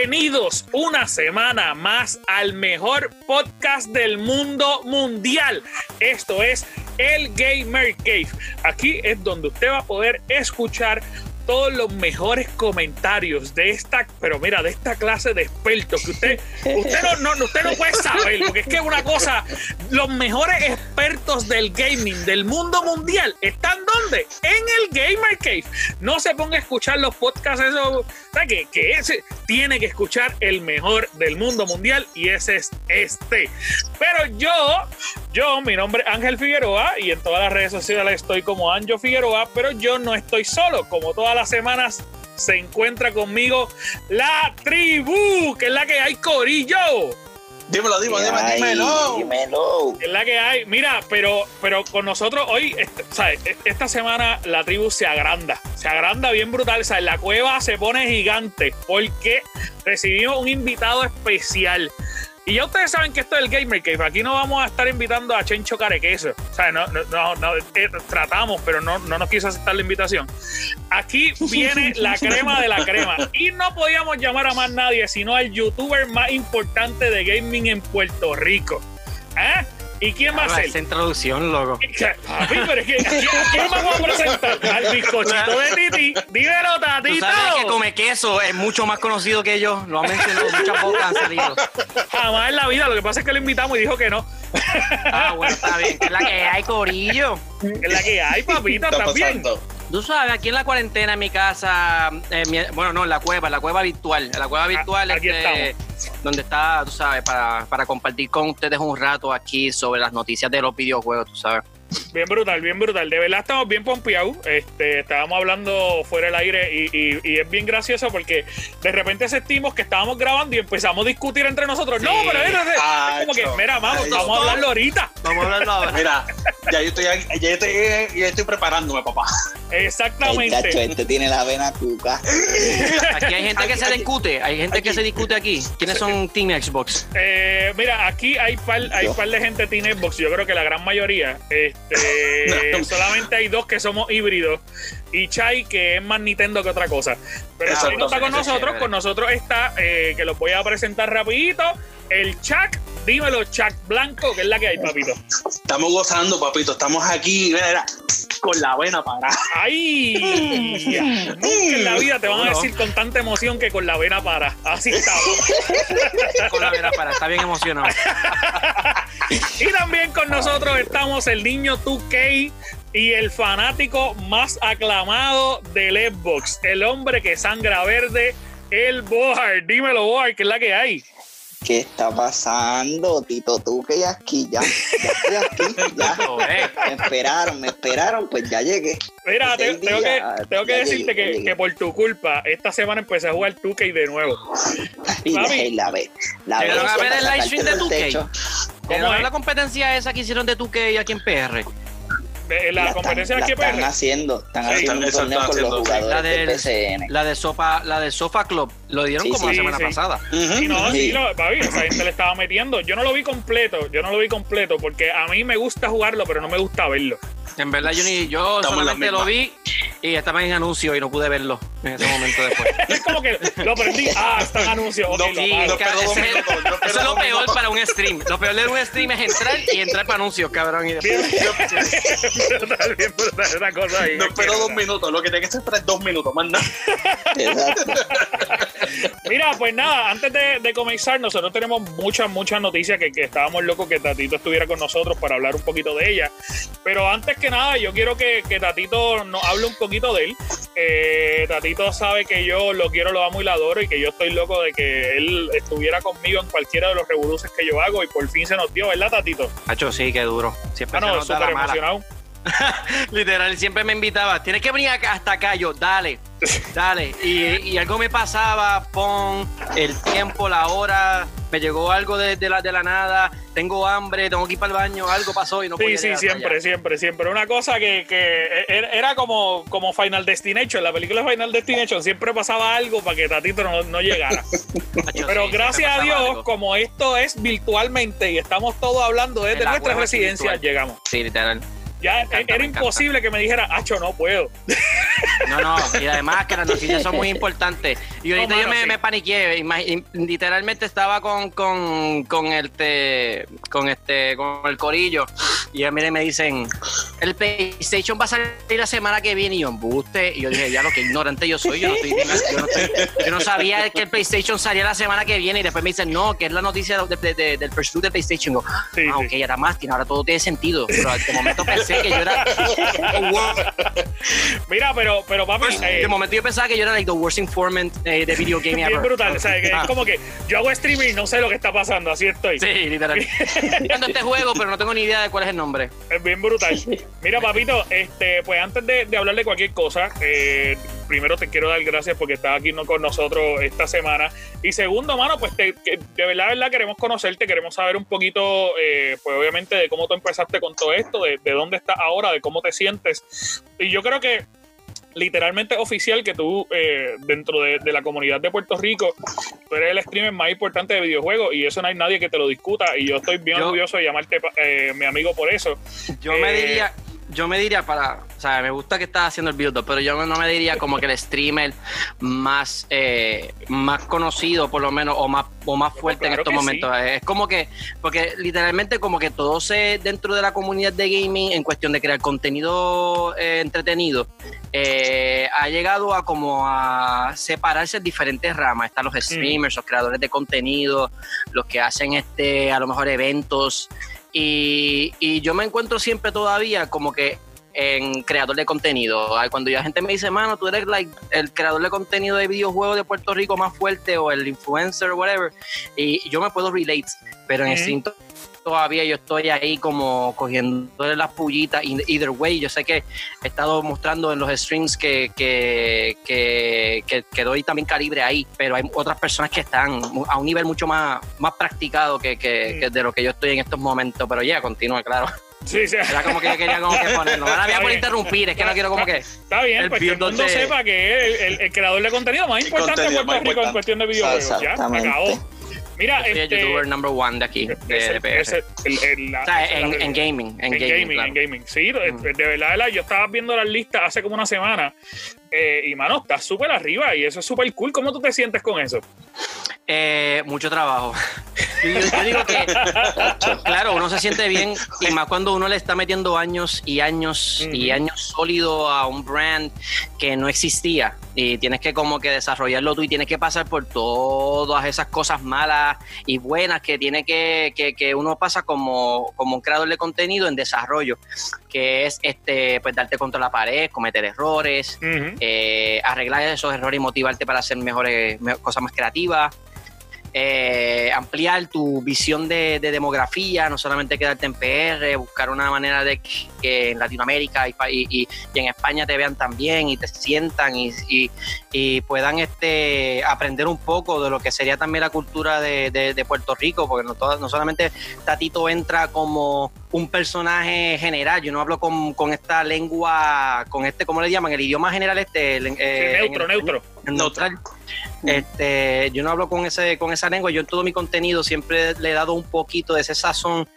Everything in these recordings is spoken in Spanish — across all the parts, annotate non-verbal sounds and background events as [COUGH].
Bienvenidos una semana más al mejor podcast del mundo mundial. Esto es el Gamer Cave. Aquí es donde usted va a poder escuchar todos los mejores comentarios de esta, pero mira, de esta clase de expertos que usted, usted no, no, usted no puede saber, porque es que una cosa, los mejores expertos del gaming del mundo mundial están donde? En el Gamer Cave. No se ponga a escuchar los podcasts, eso, que, que ese tiene que escuchar el mejor del mundo mundial y ese es este. Pero yo, yo, mi nombre es Ángel Figueroa y en todas las redes sociales estoy como Anjo Figueroa, pero yo no estoy solo, como todas las semanas se encuentra conmigo la tribu, que es la que hay, Corillo. Dímelo, dímelo, dímelo, dímelo. Dímelo. Es la que hay. Mira, pero, pero con nosotros hoy, este, ¿sabes? esta semana la tribu se agranda. Se agranda bien brutal. ¿sabes? La cueva se pone gigante porque recibimos un invitado especial. Y ya ustedes saben que esto es el Gamer Cave. Aquí no vamos a estar invitando a Chencho Carequeso. O sea, no, no, no, no, eh, tratamos, pero no, no nos quiso aceptar la invitación. Aquí viene [LAUGHS] la crema de la crema. Y no podíamos llamar a más nadie, sino al youtuber más importante de gaming en Puerto Rico. ¿Eh? ¿Y quién va a ser? Esa introducción, loco. Papi, pero es que ¿a quién vamos a presentar? Al bizcochito de Titi. Dímelo, Tú Tatito. sabes que come queso es mucho más conocido que yo. Lo han mencionado muchas bocas han salido. Jamás en la vida. Lo que pasa es que lo invitamos y dijo que no. Ah, bueno, está bien. Es la que hay, corillo. Es la que hay, papita, ¿Qué está también. pasando? Tú sabes, aquí en la cuarentena, en mi casa, eh, mi- bueno, no, en la cueva, en la cueva virtual, en la cueva virtual, Ah, aquí este, donde está, tú sabes, para, para compartir con ustedes un rato aquí sobre las noticias de los videojuegos, tú sabes. Bien brutal, bien brutal. De verdad estamos bien pompeados. Este, estábamos hablando fuera del aire y, y- y es bien gracioso porque de repente sentimos que estábamos grabando y empezamos a discutir entre nosotros. No, pero es, es- es como que, mira, vamos, Ay, vamos a hablarlo ahorita. Vamos a hablarlo ahora. Mira, ya yo estoy, ya yo estoy, ya estoy preparándome, papá. El Exactamente. chacho este tiene la vena cuca. Aquí hay gente que se discute, hay gente que se discute aquí. ¿Quiénes son Team Xbox? Eh, mira, aquí hay par, hay par de gente Team Xbox, yo creo que la gran mayoría. [LAUGHS] No. solamente hay dos que somos híbridos. Y Chai, que es más Nintendo que otra cosa. Pero Exacto, Chai no está con nosotros, chévere. con nosotros está, eh, que lo voy a presentar rapidito, el Chuck, dímelo, Chuck Blanco, que es la que hay, papito. Estamos gozando, papito. Estamos aquí, mira, mira, con la vena parada. ¡Ay! Nunca en la vida te van a No. decir con tanta emoción que con la vena para. Así estamos. [LAUGHS] Con la vera para, está bien emocionado. Y también con nosotros estamos el niño 2K y el fanático más aclamado del Xbox, el hombre que sangra verde, el Bohar. Dímelo, Bohar, que es la que hay. ¿Qué está pasando, Tito? Tú que ya aquí, ya. Ya estoy aquí, ya. [LAUGHS] Lo ves. Me esperaron, me esperaron, pues ya llegué. Mira, te- tengo que, tengo decirte llegué, que, ya llegué. que por tu culpa, esta semana empecé a jugar 2K de nuevo. [LAUGHS] Y la, y la ve. La Llegaron ve a ver el live stream de sacártelo del 2K. techo. ¿Cómo ¿Cómo es es? la competencia esa que hicieron de 2K aquí en PR? La, La competencia están, de la están QPR. haciendo. Están Sí, haciendo un están- torneo están con los jugadores La del del, PCN. la de Sofa, la de Sofa Club, lo dieron Sí, como la sí, semana sí. pasada. Sí, no, sí, lo, papi, esa gente le estaba metiendo. Yo no lo vi completo, yo no lo vi completo porque a mí me gusta jugarlo, pero no me gusta verlo. En verdad yo ni yo Estamos en la solamente lo vi y estaba en anuncio y no pude verlo en ese momento después. [LAUGHS] Es como que lo prendí. Ah, están anuncios. ok, No, lo Sí, apago. no, ese- eso es lo peor para un stream. Lo peor de un stream es entrar y entrar para anuncios, cabrón. Y después, bien brutal, bien brutal, esa cosa ahí. No espero dos minutos. Lo que tiene que hacer es dos minutos, más nada. Mira, pues nada, antes de, de comenzar, nosotros tenemos muchas, muchas noticias que, que estábamos locos que Tatito estuviera con nosotros para hablar un poquito de ella. Pero antes que nada, yo quiero que, que Tatito nos hable un poquito de él. Eh, Tatito sabe que yo lo quiero, lo amo y lo adoro y que yo estoy loco de que él estuviera conmigo en cualquiera de los revoluces que yo hago y por fin se nos dio, ¿verdad, Tatito? Hacho, sí, qué duro. Siempre Ah, se no, nos da súper la mala. emocionado. [LAUGHS] Literal, siempre me invitaba. Tienes que venir acá- hasta acá, yo, dale, dale. Y, y algo me pasaba, pon el tiempo, la hora, me llegó algo de, de la, de la nada, tengo hambre, tengo que ir para el baño, algo pasó y no Sí, podía sí, para siempre, allá. siempre, siempre. Una cosa que, que era era como, como Final Destination, la película Final Destination, siempre pasaba algo para que Tatito no, no llegara. [LAUGHS] Pero sí, gracias a Dios, algo. como esto es virtualmente y estamos todos hablando desde nuestra residencia, virtual. llegamos. Sí, literal. Ya encanta, era encanta. imposible que me dijera, Acho, no puedo. No, no, y además que las noticias son muy [LAUGHS] importantes. Y ahorita No, yo mano, me, sí. me paniqué, literalmente estaba con, con, con este, con este, con el corillo, y a mí me dicen, el PlayStation va a salir la semana que viene, y yo embuste, y yo dije, ya lo que ignorante yo soy, yo no, estoy, yo no, estoy- yo no sabía que el PlayStation salía la semana que viene, y después me dicen, no, que es la noticia de- de- de- del pursuit de PlayStation. Y yo, Sí, ah, sí. ok, ahora más, ahora todo tiene sentido, pero de momento [LAUGHS] pensé que yo era... [LAUGHS] Mira, pero, pero papi, eh, De momento yo pensaba que yo era like the worst informant eh, de video game [LAUGHS] bien ever. brutal. O sea, que Ah, es como que yo hago streaming no sé lo que está pasando, así estoy. Sí, literal. [LAUGHS] Jugando este juego, pero no tengo ni idea de cuál es el nombre. Es bien brutal. Mira, papito, este, pues antes de, de hablar de cualquier cosa, eh, primero te quiero dar gracias porque estás aquí no con nosotros esta semana. Y segundo, mano, pues te- que de verdad, de verdad queremos conocerte, queremos saber un poquito, eh, pues obviamente, de cómo tú empezaste con todo esto, de, de dónde estás ahora, de cómo te sientes. Y yo creo que literalmente oficial que tú eh, dentro de, de la comunidad de Puerto Rico tú eres el streamer más importante de videojuegos y eso no hay nadie que te lo discuta y yo estoy bien Yo- orgulloso de llamarte mi mi amigo por eso Yo me Eh, diría, yo me diría para, o sea, me gusta que estás haciendo el build pero yo no me diría como que el streamer más, eh, más conocido, por lo menos, o más, o más fuerte en estos momentos. Es como que, porque literalmente como que todo se dentro de la comunidad de gaming en cuestión de crear contenido eh, entretenido, eh, ha llegado a como a separarse en diferentes ramas. Están los streamers, los creadores de contenido, los que hacen este, a lo mejor eventos. Y, y yo me encuentro siempre todavía como que en creador de contenido. Cuando la gente me dice, mano, tú eres like, el creador de contenido de videojuegos de Puerto Rico más fuerte o el influencer o whatever, y yo me puedo relate, pero en instinto todavía yo estoy ahí como cogiendo las pullitas. Either way, yo sé que he estado mostrando en los streams que, que, que, que, que doy también calibre ahí, pero hay otras personas que están a un nivel mucho más, más practicado que, que, que de lo que yo estoy en estos momentos. Pero ya, continúa, claro. sí, sí. Era como que yo quería como que [LAUGHS] ponerlo. Ahora voy por interrumpir, es que no quiero como que... Está bien, El pues que el mundo sepa que es el, el- el creador de contenido más importante contenido Puerto más Rico en cuestión de videojuegos. Ya, acabó. Mira, Soy el este. youtuber number one de aquí, de, la- o sea, en, gaming, en, en gaming, gaming, claro. en gaming. Sí, Mm. de verdad, yo estaba viendo las listas hace como una semana eh, y, mano, estás súper arriba y eso es súper cool. ¿Cómo tú te sientes con eso? Eh, mucho trabajo. [LAUGHS] Yo, digo que, claro, uno se siente bien y más cuando uno le está metiendo años y años y años sólido a un brand que no existía y tienes que como que desarrollarlo tú y tienes que pasar por todas esas cosas malas y buenas que tiene que, que, que uno pasa como, como un creador de contenido en desarrollo, que es este pues darte contra la pared, cometer errores. Eh, arreglar esos errores y motivarte para hacer mejores me- cosas más creativas. Eh, ampliar tu visión de, de demografía, no solamente quedarte en PR, buscar una manera de que, que en Latinoamérica y, y- en España te vean también y te sientan y, y- puedan este, aprender un poco de lo que sería también la cultura de, de- de Puerto Rico, porque no, no solamente Tatito entra como un personaje general, yo no hablo con, con esta lengua, con este, ¿cómo le llaman? El idioma general este. el- Sí, eh, neutro, el- neutro. neutral. Este, yo no hablo con ese, con esa lengua, yo en todo mi contenido siempre le he dado un poquito de ese sazón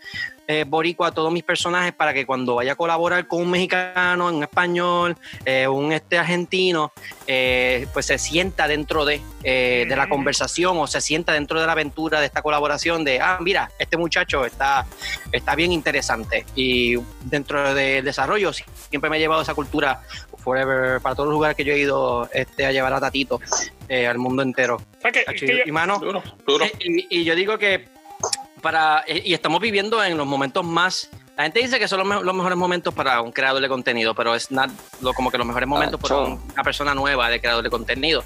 eh, boricua a todos mis personajes para que cuando vaya a colaborar con un mexicano, un español, eh, un este argentino, eh, pues se sienta dentro de, eh, de la conversación o se sienta dentro de la aventura de esta colaboración de, ah, mira, este muchacho está, está bien interesante y dentro del desarrollo siempre me he llevado esa cultura forever para todos los lugares que yo he ido este, a llevar a Tatito eh, al mundo entero. O sea, que- Chacho, que yo- y mano, Duro, duro. y, y yo digo que para eh, y estamos viviendo en los momentos más la gente dice que son los, me- los mejores momentos para un creador de contenido, pero es not- lo, como que los mejores momentos para un- una persona nueva de creador de contenido.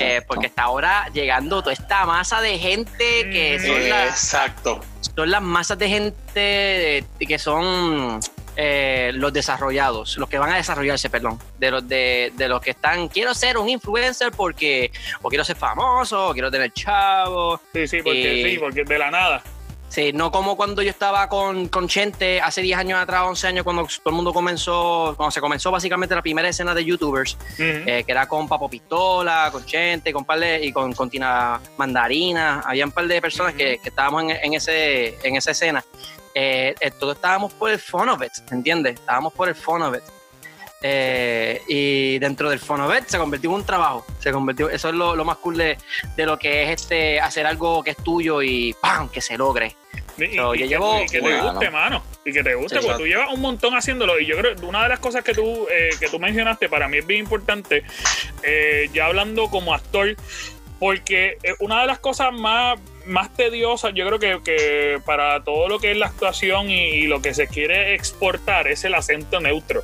Eh, porque está ahora llegando toda esta masa de gente que Mm. son, las, Exacto. son las masas de gente que son eh, los desarrollados, los que van a desarrollarse, perdón, de los de, de los que están, quiero ser un influencer porque, o quiero ser famoso, o quiero tener chavo, sí, sí, porque, eh, sí, porque de la nada. Sí, no como cuando yo estaba con, con Chente hace 10 años atrás, 11 años, cuando todo el mundo comenzó, cuando se comenzó básicamente la primera escena de YouTubers, eh, que era con Papo Pistola, con Chente, con par de- y con, con Tina Mandarina. Había un par de personas que, estábamos en, en ese, en esa escena. Eh, eh, todos estábamos por el fun of it, ¿entiendes? Estábamos por el it. Eh, y dentro del Fonovet se convirtió en un trabajo. Se convirtió, eso es lo, lo más cool de, de lo que es este hacer algo que es tuyo y ¡pam! que se logre. Y, So, y yo que, llevo- y que te guste, mano. Y que te guste, Sí, porque tú llevas un montón haciéndolo. Y yo creo que una de las cosas que tú, eh, que tú mencionaste para mí es bien importante, eh, ya hablando como actor, porque eh, una de las cosas más, más tediosas, yo creo que, que para todo lo que es la actuación y, y lo que se quiere exportar es el acento neutro.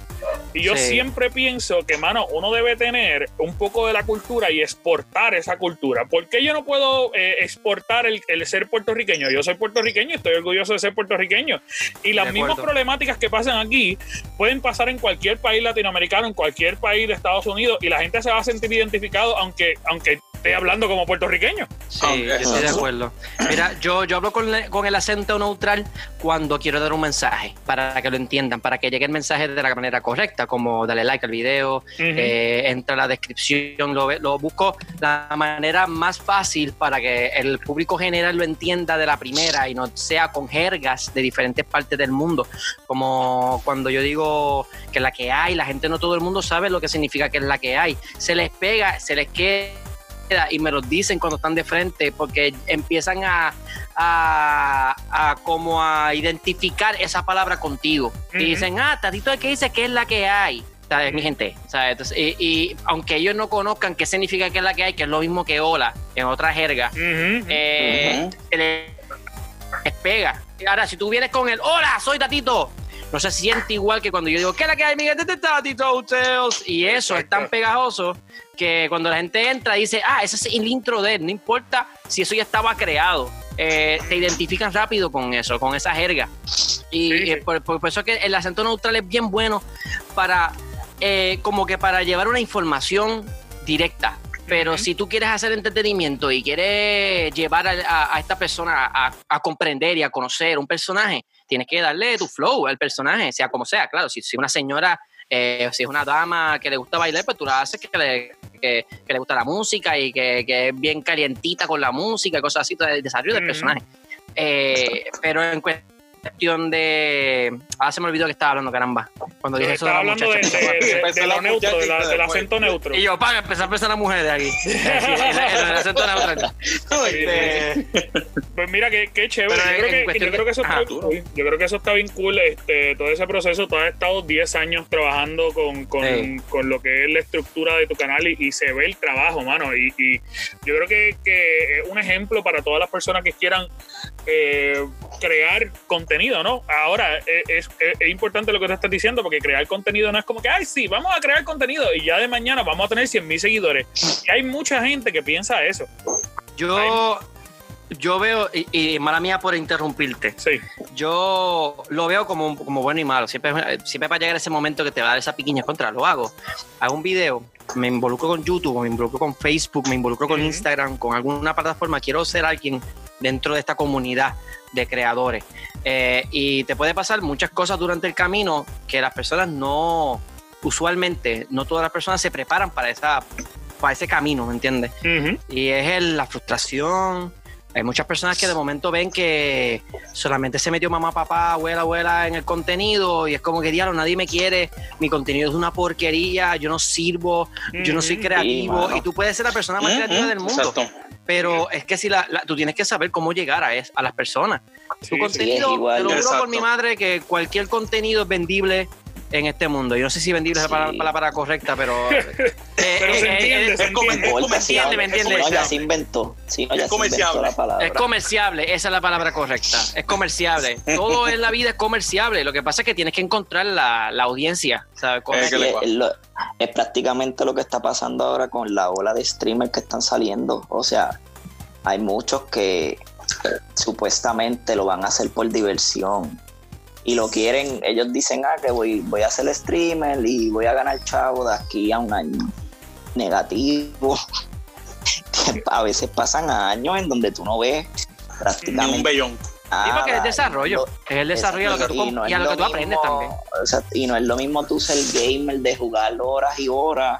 Y yo Sí. siempre pienso que, mano, uno debe tener un poco de la cultura y exportar esa cultura. ¿Por qué yo no puedo eh, exportar el, el ser puertorriqueño? Yo soy puertorriqueño estoy orgulloso de ser puertorriqueño. Y las mismas problemáticas que pasan aquí pueden pasar en cualquier país latinoamericano, en cualquier país de Estados Unidos, y la gente se va a sentir identificado aunque, aunque esté hablando como puertorriqueño. Sí, yo estoy de acuerdo. Mira, yo, yo hablo con, le- con el acento neutral cuando quiero dar un mensaje, para que lo entiendan, para que llegue el mensaje de la manera correcta, como darle like al video, eh, entra a la descripción, lo, ve- lo busco la manera más fácil para que el público general lo entienda de la primera y no sea con jergas de diferentes partes del mundo. Como cuando yo digo que la que hay, la gente no todo el mundo sabe lo que significa que es la que hay. Se les pega, se les queda y me lo dicen cuando están de frente porque empiezan a, a, a como a identificar esa palabra contigo y dicen ah Tatito es que dice que es la que hay ¿sabes? mi gente ¿sabes? Entonces, y, y aunque ellos no conozcan qué significa que es la que hay que es lo mismo que hola en otra jerga Ujú. eh, Ujú. se le- les pega. Ahora, si tú vienes con el hola, soy Tatito, no se siente igual que cuando yo digo, ¿qué es la que hay, Miguel? Este es Tatito Hotels. Y eso es tan pegajoso que cuando la gente entra dice, ah, ese es el intro de él, no importa si eso ya estaba creado. Eh, te identifican rápido con eso, con esa jerga. Y Sí, sí. eh, por, por- eso que el acento neutral es bien bueno para, eh, como que para llevar una información directa. Pero si tú quieres hacer entretenimiento y quieres llevar a, a- a esta persona a, a comprender y a conocer un personaje, tienes que darle tu flow al personaje, sea como sea. Claro, si, si una señora, eh, si es una dama que le gusta bailar, pues tú la haces que le, que, que le gusta la música y que, que es bien calientita con la música y cosas así, todo el desarrollo del personaje. Eh, pero en cuestión de... Ah, se me olvidó que estaba hablando, caramba. Cuando dije eso de la hablando de, muchacha. de- de- Empezó de la lo neutro, del acento neutro. Y yo, para empezar a pensar a mujeres aquí. [LAUGHS] Sí, el, acento. [LAUGHS] Este, Pues mira, qué, qué chévere. Yo en- creo, en que, cuestión yo creo que eso está Ajá. bien cool. Yo creo que eso está bien cool. Este, todo ese proceso, tú has estado 10 años trabajando con, con, Sí. con lo que es la estructura de tu canal y, y se ve el trabajo, mano. Y, y yo creo que, que es un ejemplo para todas las personas que quieran eh, crear contenido, ¿no? Ahora, eh, es, es- es importante lo que te estás diciendo, porque crear contenido no es como que, ay, sí, vamos a crear contenido y ya de mañana vamos a tener 100 mil seguidores. Y hay mucha gente que piensa eso. yo, yo veo, y, y mala mía por interrumpirte, Sí. yo lo veo como, como bueno y malo. Siempre, siempre va a llegar ese momento que te va a dar esa piquiña contra. Lo hago. Hago un video, me involucro con YouTube, me involucro con Facebook, me involucro con. Instagram, con alguna plataforma. Quiero ser alguien dentro de esta comunidad de creadores. Eh, y te puede pasar muchas cosas durante el camino que las personas no, usualmente, no todas las personas se preparan para, esa, para ese camino, ¿me entiendes? Y es el- la frustración. Hay muchas personas que de momento ven que solamente se metió mamá, papá, abuela, abuela en el contenido y es como que diablo, nadie me quiere, mi contenido es una porquería, yo no sirvo, yo no soy creativo y tú puedes ser la persona más creativa del mundo, Exacto. Pero es que si la, la- tú tienes que saber cómo llegar a, es- a las personas. Sí, tu contenido, Sí, te lo juro por mi madre que cualquier contenido es vendible en este mundo. Yo no sé si vendible es la Sí. palabra, la palabra correcta, pero... [LAUGHS] eh, Pero eh, se eh, entiende, se es es comerciable, ¿me es entiendes? si no, ya se inventó. Si no, Es ya comerciable. la palabra. Es comerciable, esa es la palabra correcta. Es comerciable. [LAUGHS] Todo en la vida es comerciable. Lo que pasa es que tienes que encontrar la, la audiencia. Es es, es lo- es prácticamente lo que está pasando ahora con la ola de streamers que están saliendo. O sea, hay muchos que eh, supuestamente lo van a hacer por diversión. Y lo quieren, ellos dicen, ah, que voy, voy a ser streamer y voy a ganar chavo de aquí a un año. Negativo. [LAUGHS] a veces pasan años en donde tú no ves Ni un prácticamente bellón. Sí, porque es nada. desarrollo. Lo- Es el desarrollo a lo que tú, y no y a lo que tú mismo- aprendes también. o sea, y no es lo mismo tú ser gamer de jugar horas y horas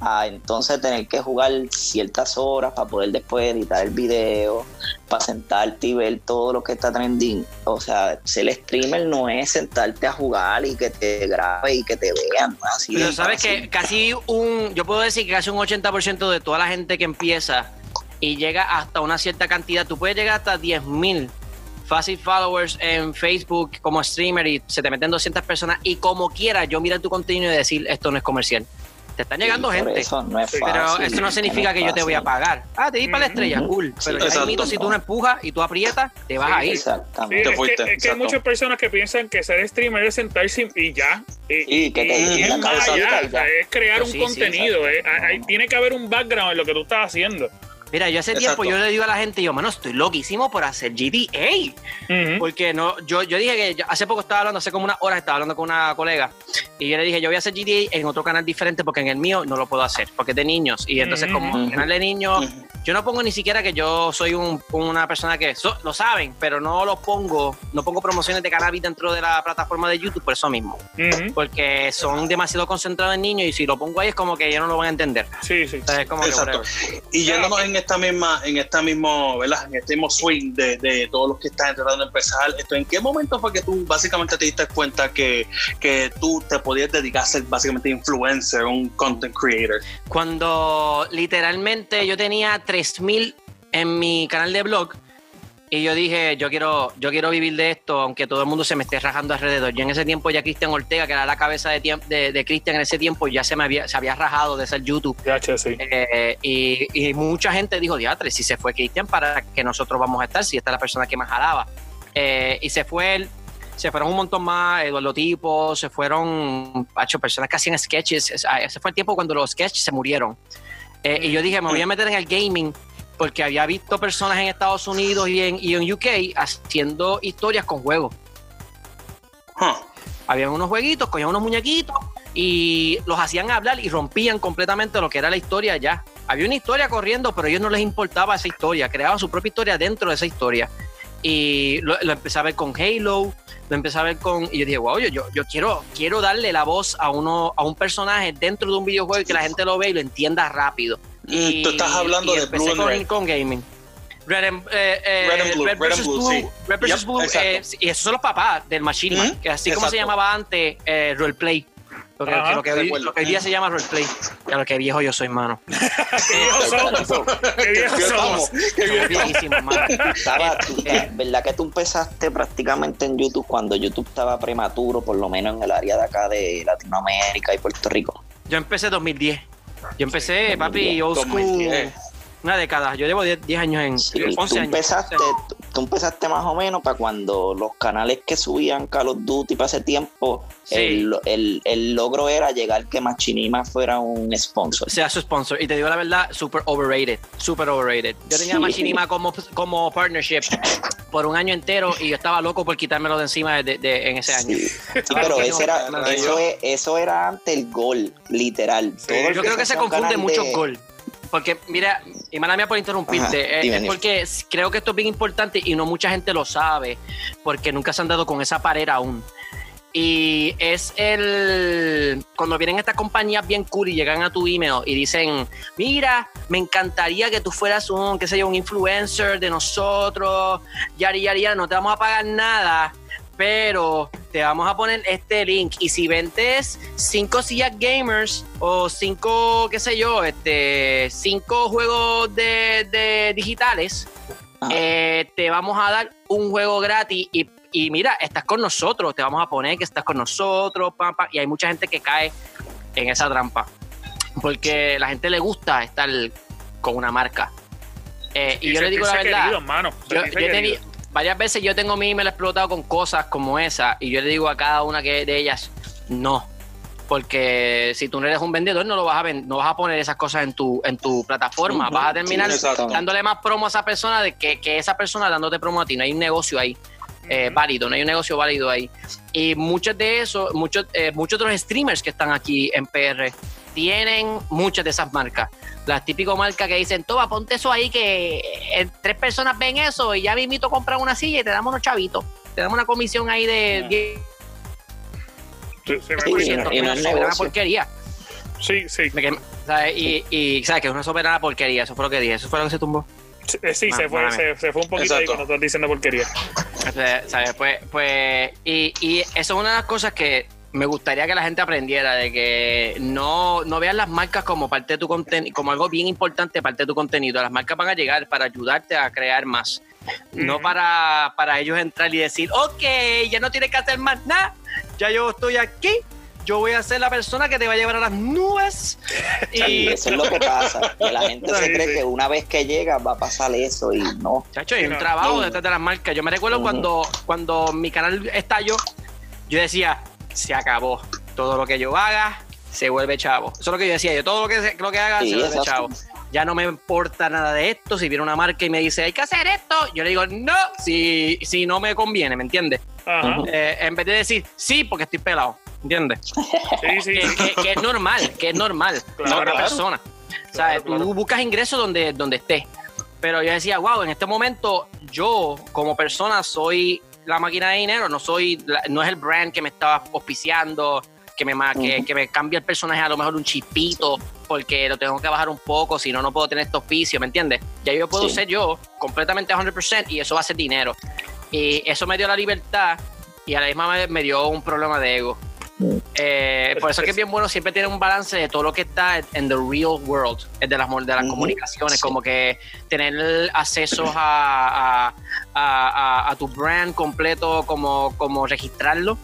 a entonces tener que jugar ciertas horas para poder después editar el video, para sentarte y ver todo lo que está trending. O sea, ser streamer no es sentarte a jugar y que te grabe y que te vean. Así Pero sabes fácil. que casi un, yo puedo decir que casi un 80% de toda la gente que empieza y llega hasta una cierta cantidad, tú puedes llegar hasta 10.000 fácil followers en Facebook como streamer y se te meten 200 personas y como quiera yo mirar tu contenido y decir esto no es comercial. Te están llegando Sí, gente. Eso no es Sí. Pero fácil, eso no significa que yo te voy a pagar. Ah, te di para la estrella, cool. Pero Sí, ya mismo, si tú no empujas y tú aprietas, te vas Sí, a ir. Sí, Exactamente. Te es, fuiste, que, es que hay muchas personas que piensan que ser streamer es sentarse y ya. Y, Y que te- y y es la cabeza allá, ya. crear Yo un contenido. eh. hay- tiene que haber un background en lo que tú estás haciendo. Mira, yo hace Exacto. tiempo yo le digo a la gente, yo, mano, estoy loquísimo por hacer GTA. Ujú. Porque no, yo, yo dije que yo- hace poco estaba hablando, hace como unas horas estaba hablando con una colega y yo le dije, yo voy a hacer GTA en otro canal diferente porque en el mío no lo puedo hacer, porque es de niños. Y entonces como el canal de niños, yo no pongo ni siquiera que yo soy un- una persona que so- lo saben, pero no lo pongo, no pongo promociones de cannabis dentro de la plataforma de YouTube por eso mismo, porque son demasiado concentrados en niños y si lo pongo ahí es como que ellos no lo van a entender. Sí, sí. Entonces es como que Exacto. Y yéndonos en esta misma, en esta mismo, ¿verdad? En este mismo swing de, de todos los que están tratando de empezar, esto, ¿en qué momento fue que tú básicamente te diste cuenta que, que tú te podías dedicar a ser básicamente influencer, un content creator? Cuando literalmente yo tenía 3000 en mi canal de blog y yo dije, yo quiero, yo quiero vivir de esto, aunque todo el mundo se me esté rajando alrededor. Yo en ese tiempo ya Cristian Ortega, que era la cabeza de, de, de Cristian en ese tiempo, ya se me había, se había rajado de ser YouTube. Sí. Eh, y, y mucha gente dijo, diatre, si se fue Cristian, ¿para que nosotros vamos a estar? Si esta es la persona que más jalaba. Eh, y se fue él, se fueron un montón más, Eduardo Tipo, se fueron, personas que hacían sketches. Es- Ese fue el tiempo cuando los sketches se murieron. Eh, y yo dije, me voy a meter en el gaming porque había visto personas en Estados Unidos y en, y en UK haciendo historias con juegos. Huh. Habían unos jueguitos, cogían unos muñequitos y los hacían hablar y rompían completamente lo que era la historia ya. Había una historia corriendo, pero a ellos no les importaba esa historia, creaban su propia historia dentro de esa historia. Y lo, lo empecé a ver con Halo, lo empecé a ver con. Y yo dije, wow, yo, yo, yo quiero, quiero darle la voz a uno, a un personaje dentro de un videojuego y que la gente lo vea y lo entienda rápido. Y, Tú estás hablando y de Blue and con, Red. con gaming. Red and, eh, eh, Red and Blue, Red and versus Blue, Blue, sí. Red Yep, Blue, eh, y esos son los papás del que así como se llamaba antes, eh, roleplay. Lo que, Ajá, que lo, que hoy, recuerdo. lo que hoy día se llama roleplay. Ya lo que viejo yo soy, mano. [LAUGHS] [LAUGHS] Qué viejos somos. Qué viejos somos. qué bien Soy viejísimo, mano. [LAUGHS] Eh, ¿Verdad que tú empezaste prácticamente en YouTube cuando YouTube estaba prematuro, por lo menos en el área de acá de Latinoamérica y Puerto Rico? Yo empecé 2010. Yo empecé, papi, 2010. old school. 2010. Una década. Yo llevo 10, 10 años en. Sí, 11 tú años. empezaste, tú, tú empezaste más o menos para cuando los canales que subían Call of Duty para ese tiempo, Sí. el, el- el logro era llegar que Machinima fuera un sponsor. sea su sponsor. Y te digo la verdad, super overrated. Super overrated. Yo tenía Sí. Machinima como, como partnership por un año entero y yo estaba loco por quitármelo de encima de, de- en ese año. Sí, pero ese era, eso, es- eso era antes el gol, literal. Todo Yo creo que se confunde canal mucho de- gol. Porque, mira, y mala mía por interrumpirte, Ajá, eh, dime, es porque creo que esto es bien importante y no mucha gente lo sabe, porque nunca se han dado con esa pared aún. Y es el. Cuando vienen estas compañías bien cool y llegan a tu email y dicen: Mira, me encantaría que tú fueras un, qué sé yo, un influencer de nosotros, yari, yari, yari, no te vamos a pagar nada, pero te vamos a poner este link. Y si vendes cinco sillas gamers o cinco, qué sé yo, este, cinco juegos de, de digitales, eh, te vamos a dar un juego gratis y, y mira, estás con nosotros, te vamos a poner que estás con nosotros, pam, pam, y hay mucha gente que cae en esa trampa, porque la gente le gusta estar con una marca. Eh, y, yo le digo la verdad, querido, hermano. yo, yo he tenido-. Varias veces yo tengo mi email explotado con cosas como esa y yo le digo a cada una que de ellas, no. Porque si tú no eres un vendedor, no lo vas a ven- no vas a poner esas cosas en tu, en tu plataforma. Vas a terminar sí, dándole más promo a esa persona de que, que esa persona dándote promo a ti. No hay un negocio ahí eh, válido, no hay un negocio válido ahí. Y muchos de esos, muchos, eh, muchos de los streamers que están aquí en PR tienen muchas de esas marcas. Las típicas marcas que dicen, toma, ponte eso ahí que eh, tres personas ven eso y ya mismito compran una silla y te damos unos chavitos. Te damos una comisión ahí de Ah. 10%. Sí, sí, me Sí, y no- es Una porquería. Sí, sí. Y, y, ¿sabes? Que es una soberana porquería. Eso fue lo que dije. Eso fue lo que se tumbó. Sí, eh, se, fue, se, se fue un poquito ahí Exacto. cuando estás diciendo porquería. [LAUGHS] ¿sabes? Pues, pues, y, y eso es una de las cosas que me gustaría que la gente aprendiera, de que no, no vean las marcas como parte de tu contenido, como algo bien importante parte de tu contenido. Las marcas van a llegar para ayudarte a crear más. No para, para ellos entrar y decir, ok, ya no tienes que hacer más nada, ya yo estoy aquí, yo voy a ser la persona que te va a llevar a las nubes. [LAUGHS] Y eso es lo que pasa, que la gente se cree que una vez que llega va a pasar eso y no. Chacho, hay un trabajo detrás de las marcas. Yo me recuerdo cuando, cuando mi canal estalló, yo decía, se acabó. Todo lo que yo haga se vuelve chavo. Eso es lo que yo decía. Yo todo lo que, lo que haga Sí, se vuelve exacto. chavo. Ya no me importa nada de esto. Si viene una marca y me dice, hay que hacer esto, yo le digo, no, si, si no me conviene, ¿me entiendes? Eh, en vez de decir, sí, porque estoy pelado, ¿entiendes? [LAUGHS] Sí, sí, que, que- que es normal, que es normal [LAUGHS] Claro, claro. persona. O sea, Claro, tú buscas ingresos donde, donde estés. Pero yo decía, wow, en este momento yo como persona soy la máquina de dinero, no soy, no es el brand que me estaba auspiciando, que me, que, me cambia el personaje a lo mejor un chispito, porque lo tengo que bajar un poco, si no, no puedo tener este auspicio, ¿me entiendes? Ya yo puedo Sí. ser yo completamente 100% y eso va a ser dinero. Y eso me dio la libertad y a la misma vez me dio un problema de ego. Eh, por eso es que es bien bueno siempre tener un balance de todo lo que está en the real world, de las, de las comunicaciones, Sí. como que tener acceso a, a, a- a- a tu brand completo, como, como registrarlo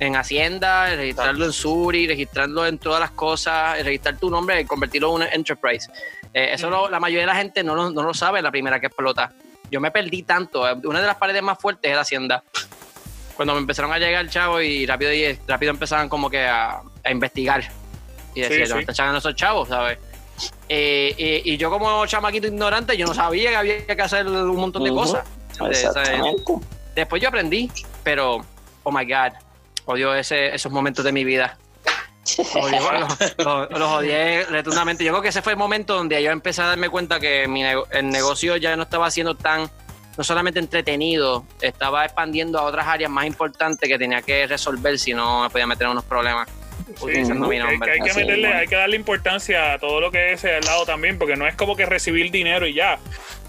en Hacienda, registrarlo en Suri, registrarlo en todas las cosas, registrar tu nombre y convertirlo en una enterprise. Eh, eso lo- la mayoría de la gente no lo, no lo sabe la primera que explota. Yo me perdí tanto. eh, Una de las paredes más fuertes era Hacienda cuando me empezaron a llegar chavos y rápido, y rápido empezaban como que a, a investigar. Y Sí, decía, sí. ¿dónde están echando esos chavos? ¿Sabes? Eh, y, y yo como chamaquito ignorante, yo no sabía que había que hacer un montón de Ujú. cosas. ¿sabes? Exactamente. Después yo aprendí, pero, oh my God, odio ese, esos momentos de mi vida. Odio, [LAUGHS] los, los- los odié retundamente. Yo creo que ese fue el momento donde yo empecé a darme cuenta que mi nego- el negocio ya no estaba siendo tan, no solamente entretenido, estaba expandiendo a otras áreas más importantes que tenía que resolver si no me podía meter en unos problemas utilizando mi Hay, que- nombre. hay que Así meterle, hay que darle importancia a todo lo que es ese lado también, porque no es como que recibir dinero y ya,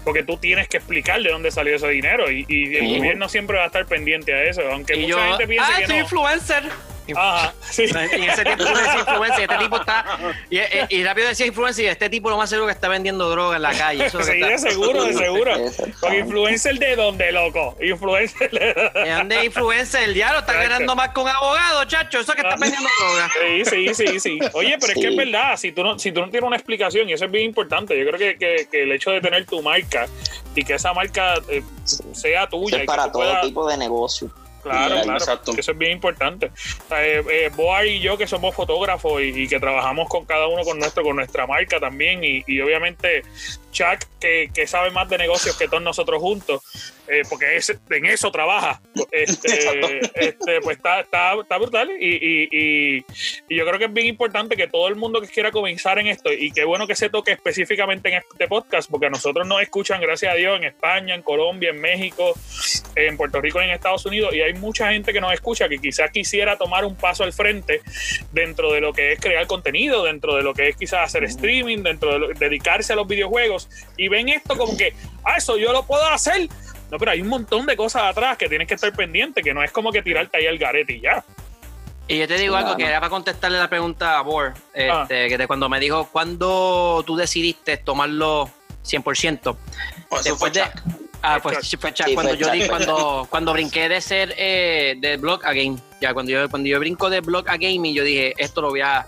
porque tú tienes que explicar de dónde salió ese dinero y, y el Ujú. gobierno siempre va a estar pendiente a eso, aunque Y mucha yo, gente piensa ah, que soy no. influencer. Ajá, sí. Y [LAUGHS] en ese tiempo tú decías influencer, este tipo está. Y, y- y rápido decía influencer, y este tipo lo más seguro que está vendiendo droga en la calle. Eso es Sí, de seguro, de seguro. [LAUGHS] Porque influencer de dónde, loco. Influencer de... ¿De dónde es influencer? El diablo está Exacto. ganando más con abogado, chacho. Eso que está vendiendo droga. Sí, sí, sí, sí. Oye, pero es que es verdad, si tú no, si tú no tienes una explicación, y eso es bien importante, yo creo que, que- que el hecho de tener tu marca y que esa marca eh, sea tuya. y es que para todo tipo de negocio. Claro, Sí, claro. exacto. que Eso es bien importante. O sea, eh, eh, Boar y yo, que somos fotógrafos y, y que trabajamos con cada uno con nuestro, con nuestra marca también, y, y obviamente Chuck, que, que sabe más de negocios que todos nosotros juntos, eh, porque es, en eso trabaja. Este, este, pues está, está, está brutal. Y, y, y- y yo creo que es bien importante que todo el mundo que quiera comenzar en esto, y qué bueno que se toque específicamente en este podcast, porque a nosotros nos escuchan, gracias a Dios, en España, en Colombia, en México, en Puerto Rico y en Estados Unidos y hay mucha gente que nos escucha que quizás quisiera tomar un paso al frente dentro de lo que es crear contenido, dentro de lo que es quizás hacer streaming, dentro de lo- dedicarse a los videojuegos y ven esto como que, ah, eso yo lo puedo hacer. No, pero hay un montón de cosas atrás que tienes que estar pendiente, que no es como que tirarte ahí al garete y ya. Y yo te digo Claro. algo que era para contestarle la pregunta a Bor, este, Ah. que de cuando me dijo, ¿cuándo tú decidiste tomarlo 100%? Por eso Después fue de. Ah, pues Chuck, Sí, cuando fue yo di- cuando, cuando brinqué de ser eh, de blog a game, ya cuando yo cuando yo brinco de blog a gaming, yo dije, esto lo voy a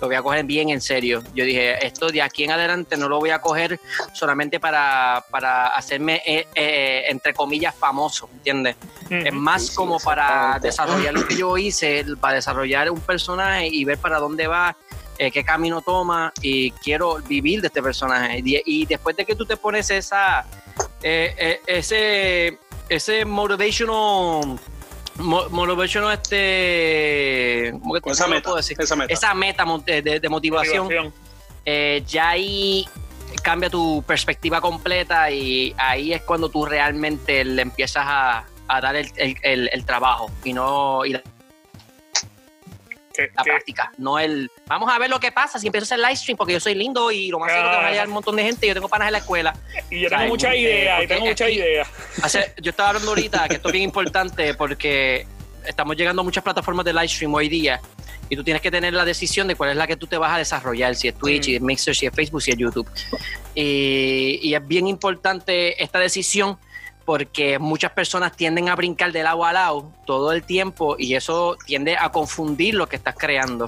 lo voy a coger bien en serio. Yo dije, esto de aquí en adelante no lo voy a coger solamente para, para hacerme, eh, eh, entre comillas, famoso, ¿entiendes? Es más Sí, sí, como para desarrollar lo que yo hice, para desarrollar un personaje y ver para dónde va, eh, qué camino toma y quiero vivir de este personaje. Y, y después de que tú te pones esa, eh, eh, ese, ese motivational, mo- motivational este, ¿cómo que- esa meta. puedo decir? Esa meta. Esa meta mo- de, de- de motivación, Motivación. eh, ya ahí cambia tu perspectiva completa y ahí es cuando tú realmente le empiezas a, a dar el, el- el- el trabajo y no y la- Qué Que- la que- práctica, no el vamos a ver lo que pasa si empiezo a hacer live stream porque yo soy lindo y lo más seguro que va a llegar un montón de gente yo tengo panas en la escuela. y yo tengo muchas Eh, ideas, y tengo muchas ideas. Yo estaba hablando ahorita que esto es bien importante porque estamos llegando a muchas plataformas de live stream hoy día y tú tienes que tener la decisión de cuál es la que tú te vas a desarrollar, si es Twitch, si es Mixer, si es Facebook, si es YouTube. Y, y es bien importante esta decisión porque muchas personas tienden a brincar de lado a lado todo el tiempo y eso tiende a confundir lo que estás creando.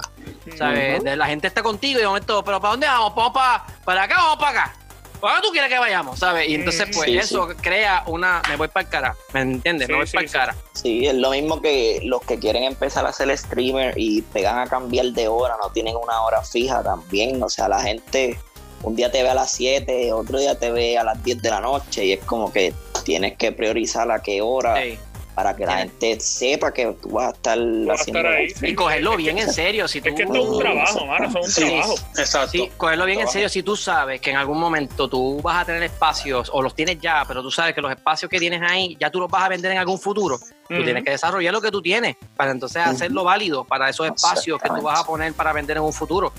¿Sabes? La gente está contigo y de momento, pero ¿para dónde vamos? ¿Vamos para, para acá o vamos para acá? ¿Para dónde tú quieres que vayamos? ¿Sabes? Y entonces, pues Sí, eso crea una. Me voy para el cara. ¿Me entiendes? Sí, me voy sí, para el cara. Sí, es lo mismo que los que quieren empezar a ser streamer y pegan a cambiar de hora, no tienen una hora fija también. O sea, la gente un día te ve a las 7, otro día te ve a las 10 de la noche y es como que tienes que priorizar a qué hora Ey. para que la gente sepa que tú vas a estar vas a haciendo estar ahí, sí. Y cogerlo Es bien que- en serio. Si tú, Es que esto es un trabajo, mano, es un Sí. trabajo. Exacto. Sí, cogerlo bien en serio. Si tú sabes que en algún momento tú vas a tener espacios, o los tienes ya, pero tú sabes que los espacios que tienes ahí ya tú los vas a vender en algún futuro, tú tienes que desarrollar lo que tú tienes para entonces hacerlo válido para esos espacios que tú vas a poner para vender en un futuro.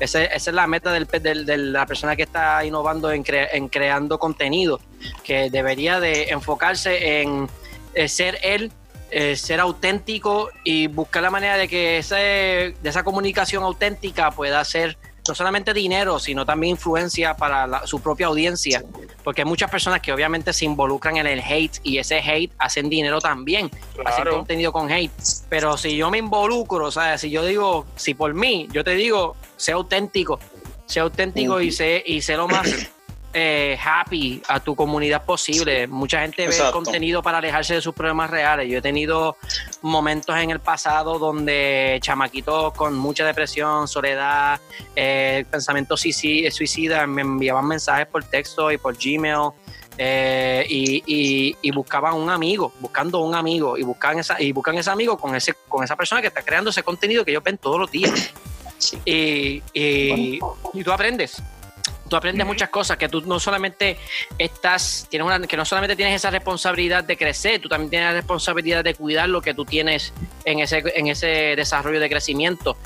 Ese- esa es la meta del, del- de la persona que está innovando en, cre- en creando contenido, que debería de enfocarse en eh, ser él, eh, ser auténtico y buscar la manera de que ese, de esa comunicación auténtica pueda ser no solamente dinero, sino también influencia para la- su propia audiencia, porque hay muchas personas que obviamente se involucran en el hate y ese hate hacen dinero también, hacen Claro. contenido con hate, pero si yo me involucro, o sea, si yo digo, si por mí, yo te digo, sé auténtico, sé auténtico y sé, y sé lo más [CLEARS THROAT] eh, happy a tu comunidad posible. Mucha gente ve el contenido para alejarse de sus problemas reales. Yo he tenido momentos en el pasado donde chamaquitos con mucha depresión, soledad, eh, pensamientos suici- suicidas me enviaban mensajes por texto y por Gmail. eh, y, y- y buscaban un amigo, buscando un amigo, y buscan esa, y buscan ese amigo con ese, con esa persona que está creando ese contenido que ellos ven todos los días. Sí. Y, y- y tú aprendes. Tú aprendes muchas cosas que tú no solamente estás, tienes una, que no solamente tienes esa responsabilidad de crecer, tú también tienes la responsabilidad de cuidar lo que tú tienes en ese, en ese desarrollo de crecimiento.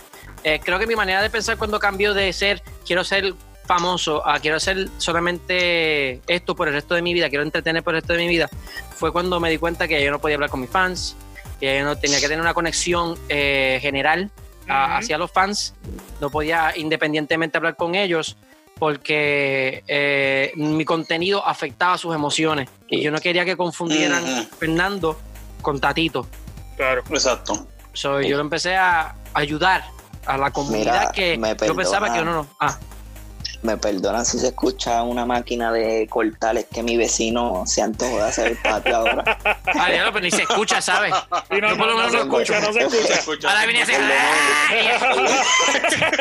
Eh, creo que mi manera de pensar cuando cambió de ser, quiero ser famoso a quiero hacer solamente esto por el resto de mi vida, quiero entretener por el resto de mi vida, fue cuando me di cuenta que yo no podía hablar con mis fans, que yo no tenía que tener una conexión eh, general a- hacia los fans, no podía independientemente hablar con ellos porque eh, mi contenido afectaba sus emociones y yo no quería que confundieran. Fernando con Tatito. Claro. Exacto. So, Yo lo empecé a ayudar a la comunidad Mira, que me yo pensaba que no, no. Ah, Me perdonan si se escucha una máquina de cortar, es que mi vecino se antojó de hacer el patio ahora. [LAUGHS] ah, diablo, pero ni se escucha, ¿sabes? Y no, Yo por lo no, no menos se escucha, no se escucha. Escucha. Ahora viene ese.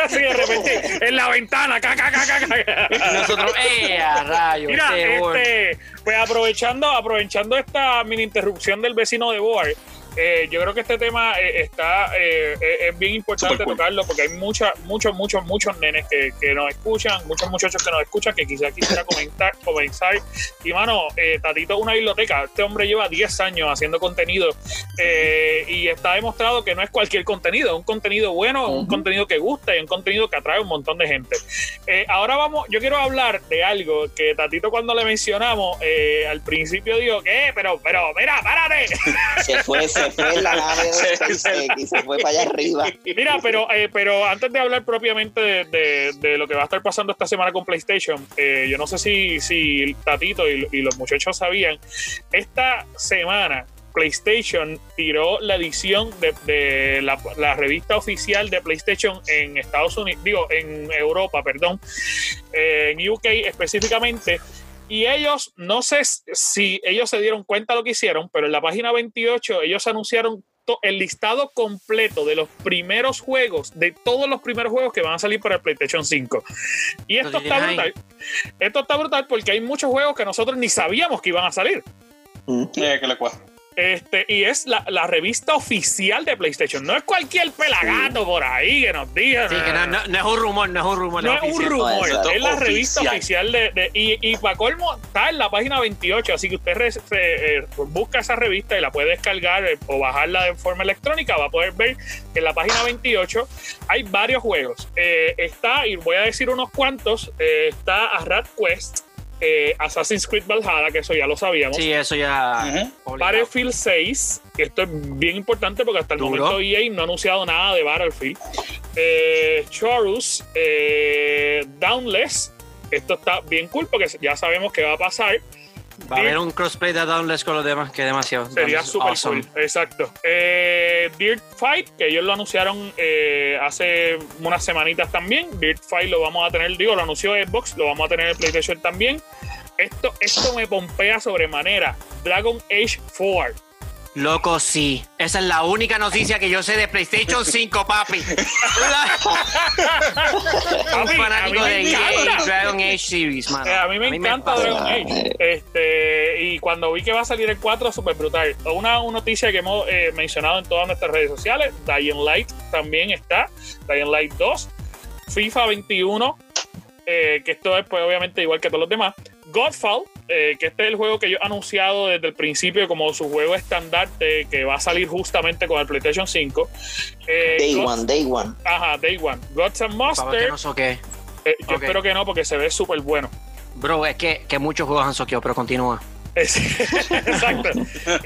Sí, de repente, en la ventana, ca, ca, ca, ca, ca. Y nosotros, ¡eh, a rayos! Mira, bueno. este, pues aprovechando, aprovechando esta mini interrupción del vecino de Boar, eh, yo creo que este tema eh, está eh, eh, es bien importante Super cool. tocarlo porque hay mucha, muchos, muchos, muchos nenes que, que nos escuchan, muchos muchachos que nos escuchan que quizás quisiera [LAUGHS] comentar, comenzar. Y mano, eh, Tatito es una biblioteca. Este hombre lleva 10 años haciendo contenido eh, y está demostrado que no es cualquier contenido, es un contenido bueno, un contenido que gusta y un contenido que atrae a un montón de gente. Eh, ahora vamos, yo quiero hablar de algo que Tatito cuando le mencionamos eh, al principio dijo, ¿qué? Pero, pero, mira, párate. Se fue, se fue en la nave de [LAUGHS] SpaceX y se fue para allá arriba. Mira, pero, eh, pero antes de hablar propiamente de, de- de lo que va a estar pasando esta semana con PlayStation, eh, yo no sé si, si Tatito y, y los muchachos sabían, esta semana PlayStation tiró la edición de, de la, la revista oficial de PlayStation en Estados Unidos, digo, en Europa, perdón, eh, en UK específicamente. Y ellos, no sé si ellos se dieron cuenta de lo que hicieron, pero en la página 28 ellos anunciaron el listado completo de los primeros juegos, de todos los primeros juegos que van a salir para el PlayStation 5. Y esto está brutal. Esto está brutal porque hay muchos juegos que nosotros ni sabíamos que iban a salir. Mm. Eh, que le cuesta. Este, y es la, la revista oficial de PlayStation. No es cualquier pelagato por ahí que nos diga. Sí, que no, no- no es un rumor, no es un rumor. No es es un rumor, es la revista Oficial. de, de- y, y para colmo está en la página 28, así que usted re- eh, busca esa revista y la puede descargar eh, o bajarla de forma electrónica, va a poder ver que en la página 28 hay varios juegos. Eh, está, y voy a decir unos cuantos, está a Rat Quest, eh, Assassin's Creed Valhalla, que eso ya lo sabíamos. Sí, eso ya. Battlefield 6, que esto es bien importante porque hasta el Duro. momento EA no ha anunciado nada de Battlefield. Eh, Chorus, eh, Downless, esto está bien cool porque ya sabemos que va a pasar. Va a haber un crossplay de Downless con los demás, que demasiado. Sería súper awesome. cool, exacto. Eh, Dirt Fight, que ellos lo anunciaron eh, hace unas semanitas también. Dirt Fight lo vamos a tener, digo, lo anunció Xbox, lo vamos a tener en PlayStation también. Esto, esto me pompea sobremanera. Dragon Age 4. Loco, sí. Esa es la única noticia que yo sé de PlayStation 5, [LAUGHS] papi. un A mí- fanático a mí me de EA. Dragon Age Series, mano. Eh, a mí me encanta fascina. Dragon Age. Este, cuando vi que va a salir el 4, súper brutal. Una, una noticia que hemos eh, mencionado en todas nuestras redes sociales: Dying Light también está. Dying Light 2. FIFA 21. eh, que esto es, pues, obviamente, igual que todos los demás. Godfall, eh, que este es el juego que yo he anunciado desde el principio como su juego estandarte que va a salir justamente con el PlayStation 5. Eh, Day Gods- one, day one. Ajá, Day One. Gods and Monsters. no eh, yo espero que no, porque se ve súper bueno. Bro, es que, que muchos juegos han soqueado, pero continúa. [LAUGHS] Exacto.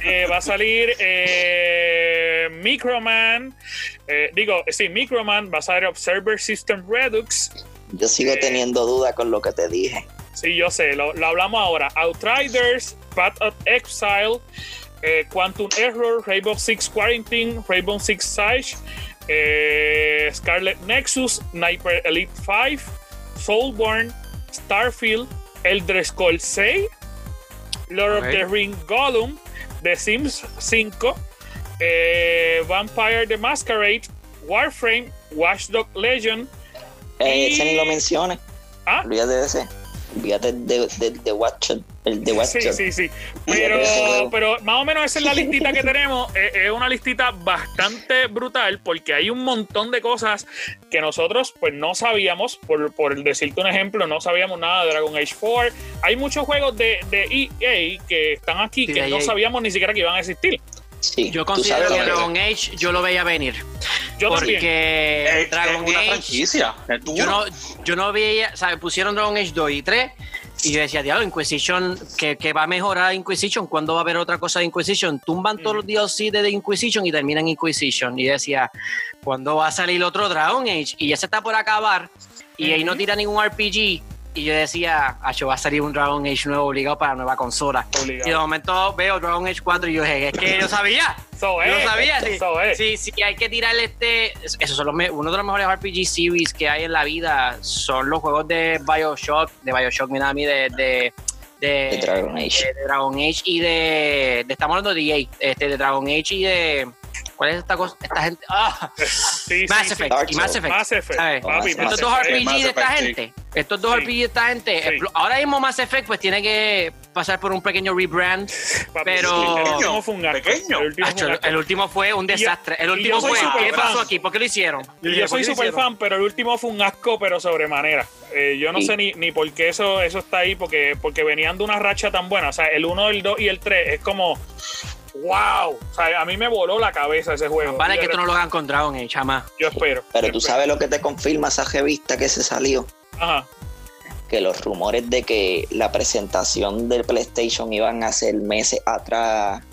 Eh, va a salir eh, Microman. eh, digo, sí, Microman. Va a salir Observer System Redux. Yo sigo teniendo duda con lo que te dije. Sí, yo sé, lo, lo hablamos ahora. Outriders, Path of Exile, Quantum Error, Rainbow Six Quarantine, Rainbow Six Siege, Scarlet Nexus, Sniper Elite 5, Soulborn, Starfield, Elder Scrolls 6, Lord Ok. of the Ring Gollum, The Sims 5, eh, Vampire the Masquerade, Warframe, Watchdog Legion. Eh, Y- ese ni lo menciones. Ah, Olvídate de ese. Olvídate de, de, de Watcher. El de Sí, Watcher. sí, sí. Ese Pero, pero más o menos esa es la listita que [LAUGHS] tenemos. Eh, Es una listita bastante brutal porque hay un montón de cosas que nosotros pues no sabíamos. Por, por decirte un ejemplo, no sabíamos nada de Dragon Age 4. Hay muchos juegos de, de EA que están aquí Sí, que no EA. sabíamos ni siquiera que iban a existir. Sí, Yo considero que Dragon Age yo lo veía venir. Yo también. Porque Es, es Dragon una Age. franquicia. Es duro. Yo no, yo no veía, ¿sabes? Pusieron Dragon Age 2 y 3 y yo decía, diablo, Inquisition, que, que va a mejorar Inquisition, ¿cuándo va a haber otra cosa de Inquisition? Tumban todos los DLC de, de Inquisition y terminan Inquisition. Y decía, ¿cuándo va a salir otro Dragon Age? Y ya se está por acabar y ahí no tira ningún RPG. Y yo decía, ah, va a salir un Dragon Age nuevo obligado para la nueva consola. Obligado. Y de momento veo Dragon Age 4 y yo dije, es que yo sabía. [LAUGHS] So Yo es, sabía, sí. so. Sí, sí, hay que tirarle este. Esos son los uno de los mejores RPG series que hay en la vida. Son los juegos de Bioshock, de Bioshock, mira a mí, de. de de, De Dragon Age. de- de Dragon Age y de, de- Estamos hablando de EA, este, de Dragon Age y de. ¿Cuál es esta cosa? Esta gente. ¡Ah! [LAUGHS] Sí, Mass sí, sí. Effect. Dark y Mass. Effect. Mass Effect, ¿sabes? papi, Mass Estos dos. RPG Mass de esta Effect, sí. gente. Estos dos Sí. RPG de esta gente. Sí. explo- Ahora mismo Mass Effect pues tiene que pasar por un pequeño rebrand. [LAUGHS] Pero- El último fue un. Pequeño. El último Acho, el último fue un desastre. El último fue. ¿Qué fan. pasó aquí? ¿Por qué lo hicieron? Yo soy súper fan, pero el último fue un asco, pero sobremanera. Eh, yo no Sí. sé ni, ni por qué eso, eso está ahí, porque, porque venían de una racha tan buena. O sea, el 1, el 2 y el 3 es como, wow. O sea, a mí me voló la cabeza ese juego. Vale que esto no lo hagan con Dragon Age, jamás. Yo espero. Pero yo tú espero. sabes lo que te confirma esa revista que se salió. Ajá. Que los rumores de que la presentación del PlayStation iban a ser meses atrás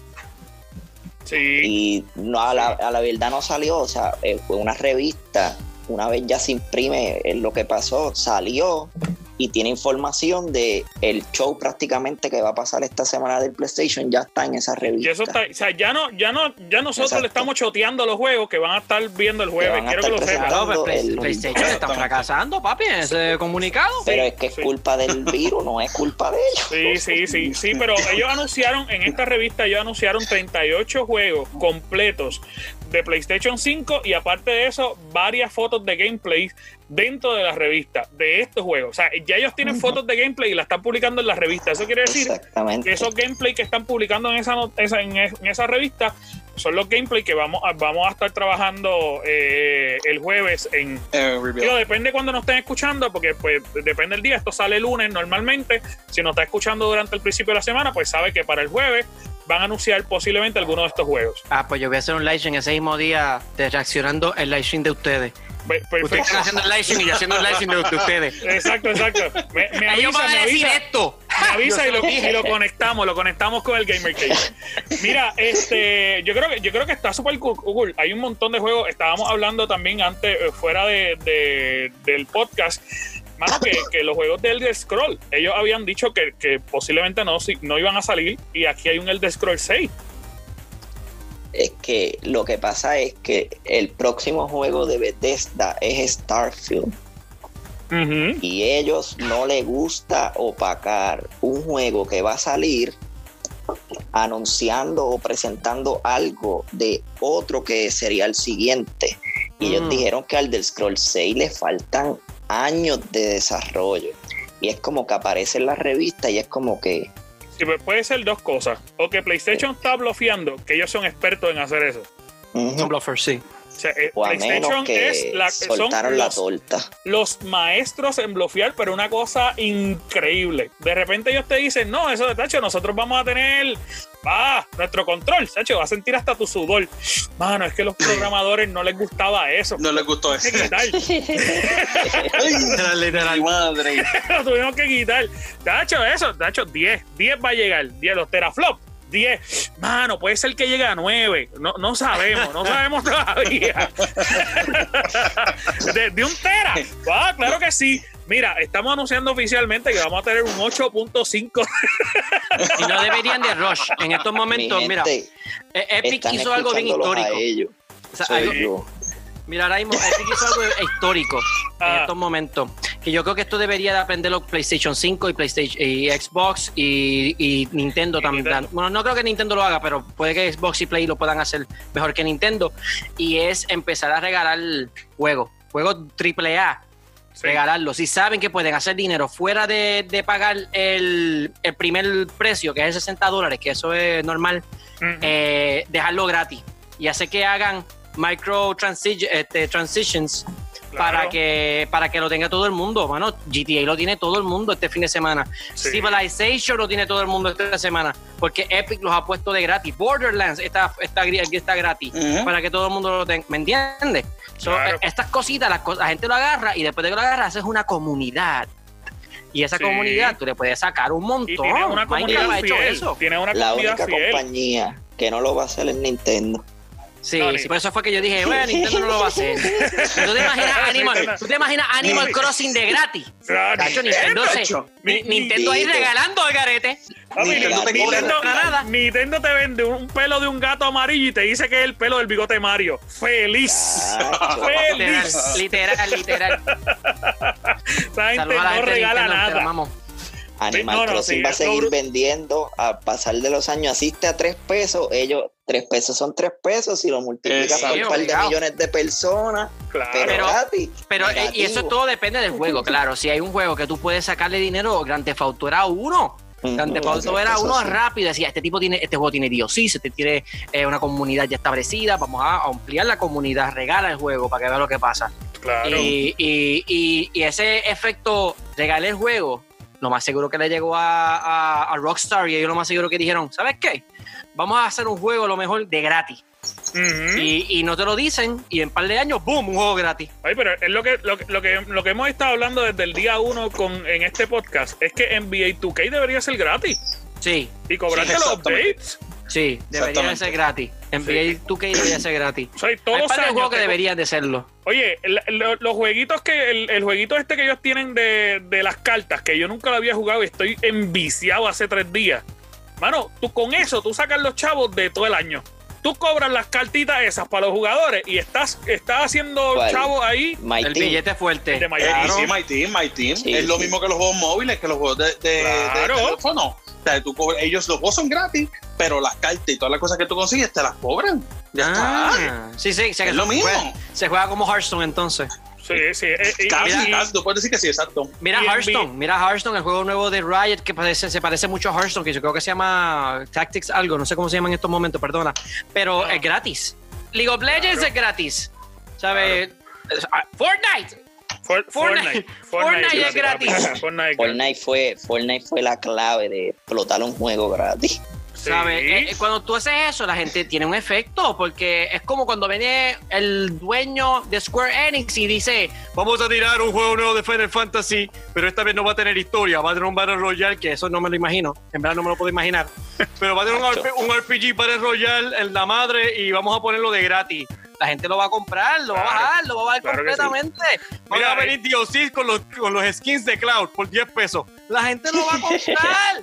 Sí. y no a la, a la verdad no salió. O sea, eh, fue una revista. Una vez ya se imprime eh, lo que pasó, salió y tiene información de el show prácticamente que va a pasar esta semana del PlayStation. Ya está en esa Y revista. eso está, o sea, ya no, ya no, ya nosotros Exacto. le estamos choteando los juegos que van a estar viendo el jueves. Quiero que lo. No, Play- el- PlayStation está fracasando, papi, en ese comunicado. Pero Sí, es que es sí. culpa del virus, no es culpa de ellos. Sí, sí, sí, sí, pero ellos anunciaron, en esta revista ellos anunciaron 38 juegos completos de PlayStation 5 y aparte de eso, varias fotos de gameplay dentro de la revista de estos juegos. O sea, ya ellos tienen fotos de gameplay y la están publicando en la revista. Eso quiere decir que esos gameplay que están publicando en esa, esa- en, es- en esa revista son los gameplay que vamos a, vamos a estar trabajando eh, el jueves en. Digo, depende cuando nos estén escuchando, porque pues depende del día. Esto sale el lunes normalmente. Si nos está escuchando durante el principio de la semana, pues sabe que para el jueves van a anunciar posiblemente alguno de estos juegos. Ah, pues yo voy a hacer un live stream ese mismo día de reaccionando el live stream de ustedes. Pe- Ustedes Perfecto. están haciendo el live stream y yo haciendo el live stream de, de [LAUGHS] ustedes. Exacto, exacto. Me, me avisa, van me decir avisa, esto. me avisa y lo, y lo conectamos, lo conectamos con el Gamer Cave. Mira, este, yo creo que yo creo que está súper cool. Hay un montón de juegos. Estábamos hablando también antes, eh, fuera de, de- del podcast. Mano, que, que los juegos de Elder Scroll, ellos habían dicho que, que posiblemente no, si- no iban a salir, y aquí hay un Elder Scroll 6. Es que lo que pasa es que el próximo juego de Bethesda es Starfield. Ujú. y ellos no les gusta opacar un juego que va a salir anunciando o presentando algo de otro que sería el siguiente. Y ellos Mm. dijeron que al del Scroll 6 le faltan años de desarrollo. Y es como que aparece en la revista y es como que Sí, pues puede ser dos cosas. O que PlayStation está bloqueando, que ellos son expertos en hacer eso. ujú, Son bluffers, sí. O sea, eh, o a menos PlayStation que es la, son soltaron la los, torta. los maestros en bloquear, pero una cosa increíble. De repente ellos te dicen, no, eso de tacho, nosotros vamos a tener ah, nuestro control, Sacho, va a sentir hasta tu sudor. Mano, es que a los programadores no les gustaba eso. No les gustó eso. [LAUGHS] Literal, madre. [LAUGHS] lo tuvimos que quitar. Tacho, eso, Tacho, 10. 10 va a llegar. 10, los teraflops. 10. Mano, puede ser que llegue a 9. No, no sabemos, no sabemos todavía. [LAUGHS] de, de un tera. Ah, claro que sí. Mira, estamos anunciando oficialmente que vamos a tener un 8.5. Y no deberían de rush. En estos momentos, mira, gente, eh, Epic hizo algo bien histórico. a ellos. O sea, Soy algo- yo. Mira, ahora mismo Epic hizo algo [LAUGHS] histórico en Ah. estos momentos. Que yo creo que esto debería de aprenderlo PlayStation 5 y PlayStation y Xbox y, y Nintendo Y también. Nintendo. Bueno, no creo que Nintendo lo haga, pero puede que Xbox y Play lo puedan hacer mejor que Nintendo. Y es empezar a regalar juegos, juegos AAA. Sí. Regalarlos. Si saben que pueden hacer dinero fuera de, de pagar el, el primer precio, que es 60 dólares, que eso es normal, eh, dejarlo gratis y hacer que hagan micro transi- este, transitions Claro. para que para que lo tenga todo el mundo. Mano, GTA lo tiene todo el mundo este fin de semana. Sí. Civilization lo tiene todo el mundo esta semana porque Epic los ha puesto de gratis. Borderlands está, está, está gratis para que todo el mundo lo tenga. ¿Me entiendes? So, Claro. eh, estas cositas, las la gente lo agarra y después de que lo agarra haces una comunidad. Y esa Sí. comunidad tú le puedes sacar un montón. Y tiene una comunidad ha hecho fiel. eso. Tiene una La comunidad única fiel. compañía que no lo va a hacer es Nintendo. Sí, No, sí, por eso fue que yo dije, bueno, [LAUGHS] Nintendo no lo va a hacer. [LAUGHS] ¿Tú te imaginas Animal, ¿tú te imaginas Animal Crossing de gratis? Claro. Cacho, Nintendo, se- Nintendo ahí regalando el garete. Nintendo te Nintendo, nada. Nintendo te vende un pelo de un gato amarillo y te dice que es el pelo del bigote Mario. Feliz. [LAUGHS] Feliz. literal, literal. Esa gente no regala nada. Animal No, no, Crossing sí, va a seguir vendiendo a pasar de los años. Asiste a tres pesos, ellos, tres pesos son tres pesos y lo multiplicas por un par de millones de personas, Claro. pero, Pero- gratis. Pero eh, y eso todo depende del juego, [LAUGHS] claro. Si hay un juego que tú puedes sacarle dinero, Grand Theft Auto era uno. Grand Theft Auto era uno sí. rápido. Decía, este tipo tiene, este juego tiene DOC, este tiene eh, una comunidad ya establecida. Vamos a ampliar la comunidad, regala el juego para que vea lo que pasa. claro. Y, y- y- y ese efecto, regalé el juego, lo más seguro que le llegó a, a- a Rockstar y ellos lo más seguro que dijeron, ¿sabes qué? Vamos a hacer un juego lo mejor de gratis. Y, y no te lo dicen y en un par de años, ¡boom! Un juego gratis. Ay, pero es lo que, lo, que- lo que lo que hemos estado hablando desde el día uno con, en este podcast es que NBA 2K debería ser gratis Sí, y cobrarte Sí, los updates. sí, debería ser gratis. NBA 2K debería ser gratis. O sea, Hay todos un par de juegos que deberían de serlo. Oye, el- el- los jueguitos que, el, el jueguito este que ellos tienen de, de las cartas, que yo nunca lo había jugado y estoy enviciado hace tres días. Mano, tú con eso, tú sacas los chavos de todo el año. Tú cobras las cartitas esas para los jugadores y estás, estás haciendo ¿Cuál? chavos ahí My El Team. billete fuerte. de Eh, sí, My Team, My Team. Sí, es lo mismo que los juegos móviles, que los juegos de, de, de Claro. teléfono. O sea, tú cobras- ellos los juegos son gratis, pero las cartas y todas las cosas que tú consigues te las cobran. Ya está. Ah, sí, sí, Es lo se mismo. juega- se juega como Hearthstone entonces. Sí, sí. eh, y- Casi, y- casi, puedes decir que sí, exacto. Mira Hearthstone, mira Hearthstone, el juego nuevo de Riot que parece, se parece mucho a Hearthstone, que yo creo que se llama Tactics algo, no sé cómo se llama en estos momentos, perdona, pero Ah. es gratis. League of Legends Claro. es gratis. ¿Sabes? Ah, Fortnite. For- Fortnite. Fortnite [LAUGHS] es gratis. Fortnite fue, Fortnite fue la clave de explotar un juego gratis. Sí. ¿Sabes? Eh, eh, cuando tú haces eso, la gente tiene un efecto, porque es como cuando viene el dueño de Square Enix y dice, vamos a tirar un juego nuevo de Final Fantasy, pero esta vez no va a tener historia, va a tener un Battle Royale, que eso no me lo imagino, en verdad no me lo puedo imaginar, [LAUGHS] pero va a tener un, un RPG Battle Royale en la madre y vamos a ponerlo de gratis. La gente lo va a comprar, lo va a Claro. bajar, lo va a bajar Claro que sí. completamente. Van Mira, a venir DLCs con los, con los skins de Cloud por 10 pesos. La gente lo va a [LAUGHS] comprar.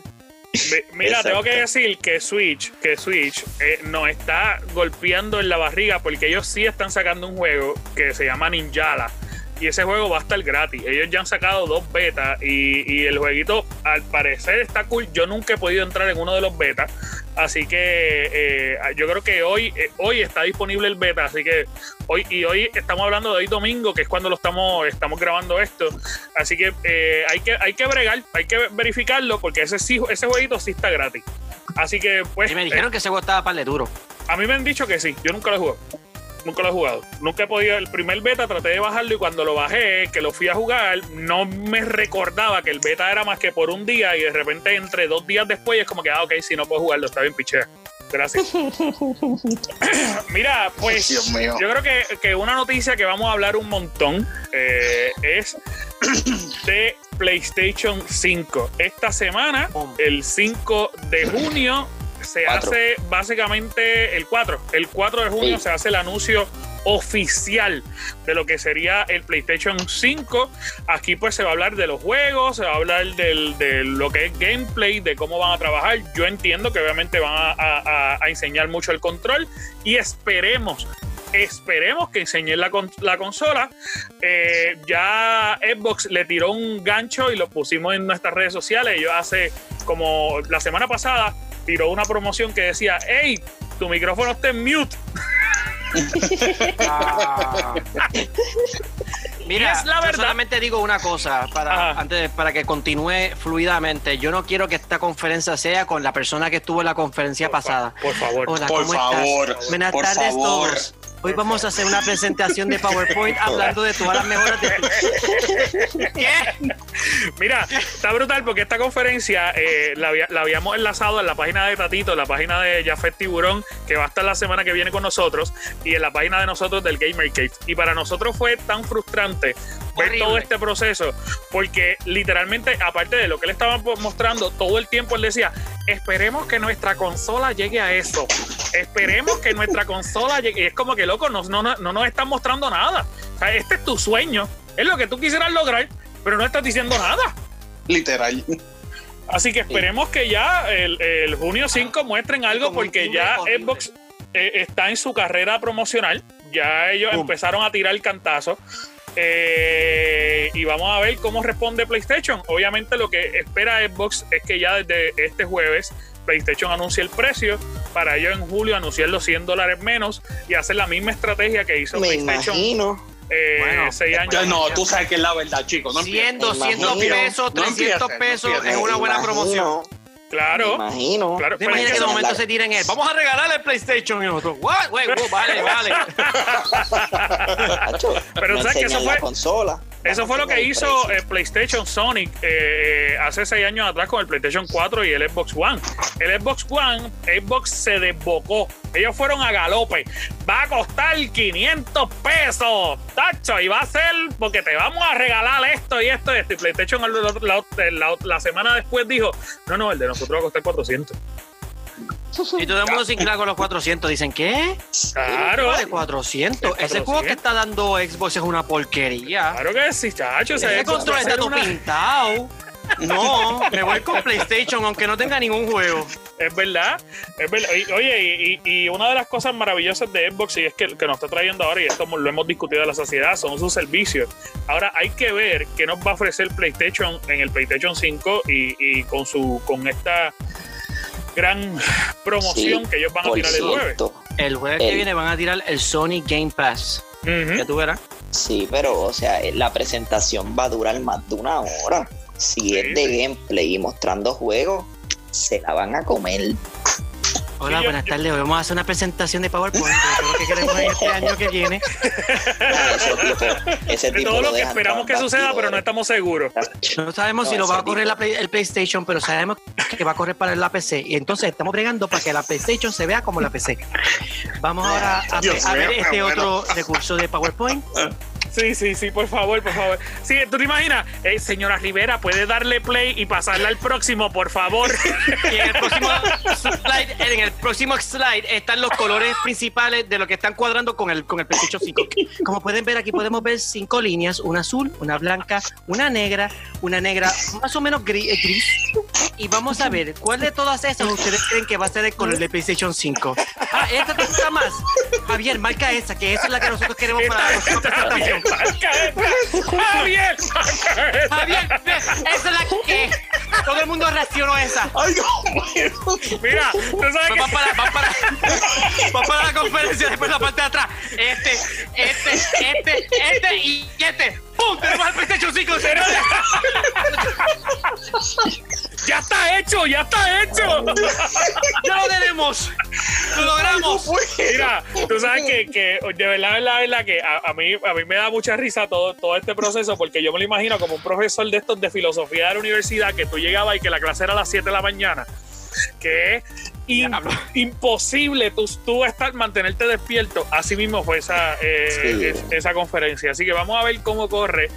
Mi- Mira, Exacto. tengo que decir que Switch, que Switch eh, nos está golpeando en la barriga porque ellos sí están sacando un juego que se llama Ninjala. Y ese juego va a estar gratis. Ellos ya han sacado dos betas y, y el jueguito al parecer está cool. Yo nunca he podido entrar en uno de los betas. Así que eh, yo creo que hoy, eh, hoy está disponible el beta. Así que hoy, y hoy estamos hablando de hoy domingo, que es cuando lo estamos, estamos grabando esto. Así que eh, hay que hay que bregar, hay que verificarlo, porque ese sí, ese jueguito sí está gratis. Así que, pues, Y me eh, dijeron que ese juego estaba para duro. a mí me han dicho que sí. Yo nunca lo he jugado. Nunca lo he jugado. Nunca he podido. El primer beta traté de bajarlo y cuando lo bajé, que lo fui a jugar, no me recordaba que el beta era más que por un día y de repente entre dos días después es como que, ah, ok, si no puedo jugarlo, está bien, pichea. Gracias. [LAUGHS] [COUGHS] Mira, pues Dios mío. yo creo que, que una noticia que vamos a hablar un montón eh, es [COUGHS] de PlayStation 5. Esta semana, el 5 de junio, se Cuatro. hace básicamente el 4. El 4 de junio Sí. se hace el anuncio oficial de lo que sería el PlayStation 5. Aquí pues se va a hablar de los juegos, se va a hablar del- de lo que es gameplay, de cómo van a trabajar. Yo entiendo que obviamente van a, a- a enseñar mucho el control y esperemos esperemos que enseñen la, con- la consola. Eh, ya Xbox le tiró un gancho y lo pusimos en nuestras redes sociales. Yo hace como la semana pasada tiró una promoción que decía, hey, tu micrófono está en mute. Ah. [LAUGHS] Mira, es la yo verdad. solamente digo una cosa para, Ajá. antes para que continúe fluidamente. Yo no quiero que esta conferencia sea con la persona que estuvo en la conferencia Por fa- pasada. Por favor. Hola, Por ¿cómo favor, estás? Buenas por tardes favor. todos. Hoy vamos a hacer una presentación de [LAUGHS] PowerPoint hablando de todas las mejoras de [LAUGHS] ¿Qué? Mira, está brutal porque esta conferencia eh, la, había- la habíamos enlazado en la página de Tatito, en la página de Jafet Tiburón, que va a estar la semana que viene con nosotros, y en la página de nosotros del Gamer Cave. Y para nosotros fue tan frustrante ver todo este proceso, porque literalmente, aparte de lo que él estaba mostrando, todo el tiempo él decía, esperemos que nuestra consola llegue a eso, esperemos que nuestra consola llegue. Y es como que, loco, no, no, no, no nos están mostrando nada. O sea, este es tu sueño, es lo que tú quisieras lograr, pero no estás diciendo nada. Literal. Así que esperemos que ya el, el junio 5 muestren algo porque ya horrible. Xbox eh, está en su carrera promocional. Ya ellos Boom. empezaron a tirar el cantazo. Eh, y vamos a ver cómo responde PlayStation. Obviamente lo que espera Xbox es que ya desde este jueves PlayStation anuncie el precio para ellos en julio anunciar los 100 dólares menos y hacer la misma estrategia que hizo Me PlayStation imagino. Eh, Bueno, seis años. Ya, no, tú sabes que es la verdad, chicos. No 100, empieces. 200 imagino. pesos, No 300 empieces, no pesos empieces. es una buena Me promoción. imagino, Me Claro, imagino. claro. ¿Te imaginas que de momento se tiren él? Vamos a regalarle el PlayStation y nosotros, what? Wait, wait, vale, vale. [LAUGHS] Pero sabes que eso fue- la consola. Eso fue lo que hizo eh, PlayStation Sonic eh, hace seis años atrás con el PlayStation 4 y el Xbox One. El Xbox One, Xbox se desbocó. Ellos fueron a galope. Va a costar 500 pesos, tacho, y va a ser porque te vamos a regalar esto y esto y esto. Y PlayStation la, la- la- la semana después dijo, no, no, el de nosotros va a costar 400. Y todo el mundo sin claro con los 400. Dicen, ¿qué? Claro, Vale, 400. De Ese 400. juego que está dando Xbox es una porquería. claro que sí, chacho. ese control a está todo una- pintado. No, me voy con PlayStation aunque no tenga ningún juego. Es verdad, es verdad. Oye, y, una de las cosas maravillosas de Xbox, y es que, que nos está trayendo ahora, y esto lo hemos discutido en la sociedad, son sus servicios. Ahora hay que ver qué nos va a ofrecer PlayStation en el PlayStation 5 y, y con su con esta gran promoción Sí, que ellos van a tirar el jueves. El jueves que viene van a tirar el Sony Game Pass. Ujú. Ya tú verás. Sí, pero o sea, eh, la presentación va a durar más de una hora. Si Sí, es de sí. gameplay y mostrando juegos, se la van a comer. Hola, yo- buenas yo- tardes. Hoy vamos a hacer una presentación de PowerPoint de todo lo que queremos en este año que viene. Ah, [LAUGHS] ese tipo, ese De tipo todo lo que dejan esperamos que suceda, pero no estamos seguros. No sabemos si No, lo va a correr la Play- el PlayStation, pero sabemos que va a correr para la PC. Y entonces estamos bregando para que la PlayStation se vea como la PC. Vamos ahora a, Dios a ver este bueno. otro recurso de PowerPoint. Sí, sí, sí, por favor, por favor. Sí, ¿tú te imaginas? Eh, señora Rivera, ¿puede darle play y pasarla al próximo, por favor? [LAUGHS] Y en el próximo slide, el próximo slide están los colores principales de lo que están cuadrando con el, con el PlayStation 5. Como pueden ver aquí podemos ver cinco líneas, una azul, una blanca, una negra, una negra más o menos gris, eh. Y vamos a ver cuál de todas esas ustedes creen que va a ser el color de PlayStation 5. Ah, esta te gusta más. Javier, marca esa, que esa es la que nosotros queremos para la próxima presentación. Marca esta. Javier, marca esta. Javier, esa es la que todo el mundo reaccionó a esa. Ay, no, Mira, tú sabes Pues que para, van para, van para la conferencia después la parte de atrás. Este, este, este, este y este. ¡Pum! Tenemos el PlayStation 5, señores. [LAUGHS] ya está hecho, ya está hecho. ¡Ya lo tenemos! ¡Lo logramos! Mira, tú sabes que, que de verdad, de verdad, de verdad que a, a mí, a mí me da mucha risa todo, todo este proceso porque yo me lo imagino como un profesor de estos de filosofía de la universidad que tú llegabas y que la clase era a las 7 de la mañana. Que Diablo. [LAUGHS] imposible tú, tú estar, mantenerte despierto. Así mismo fue esa, eh, Sí. es- esa conferencia. Así que vamos a ver cómo corre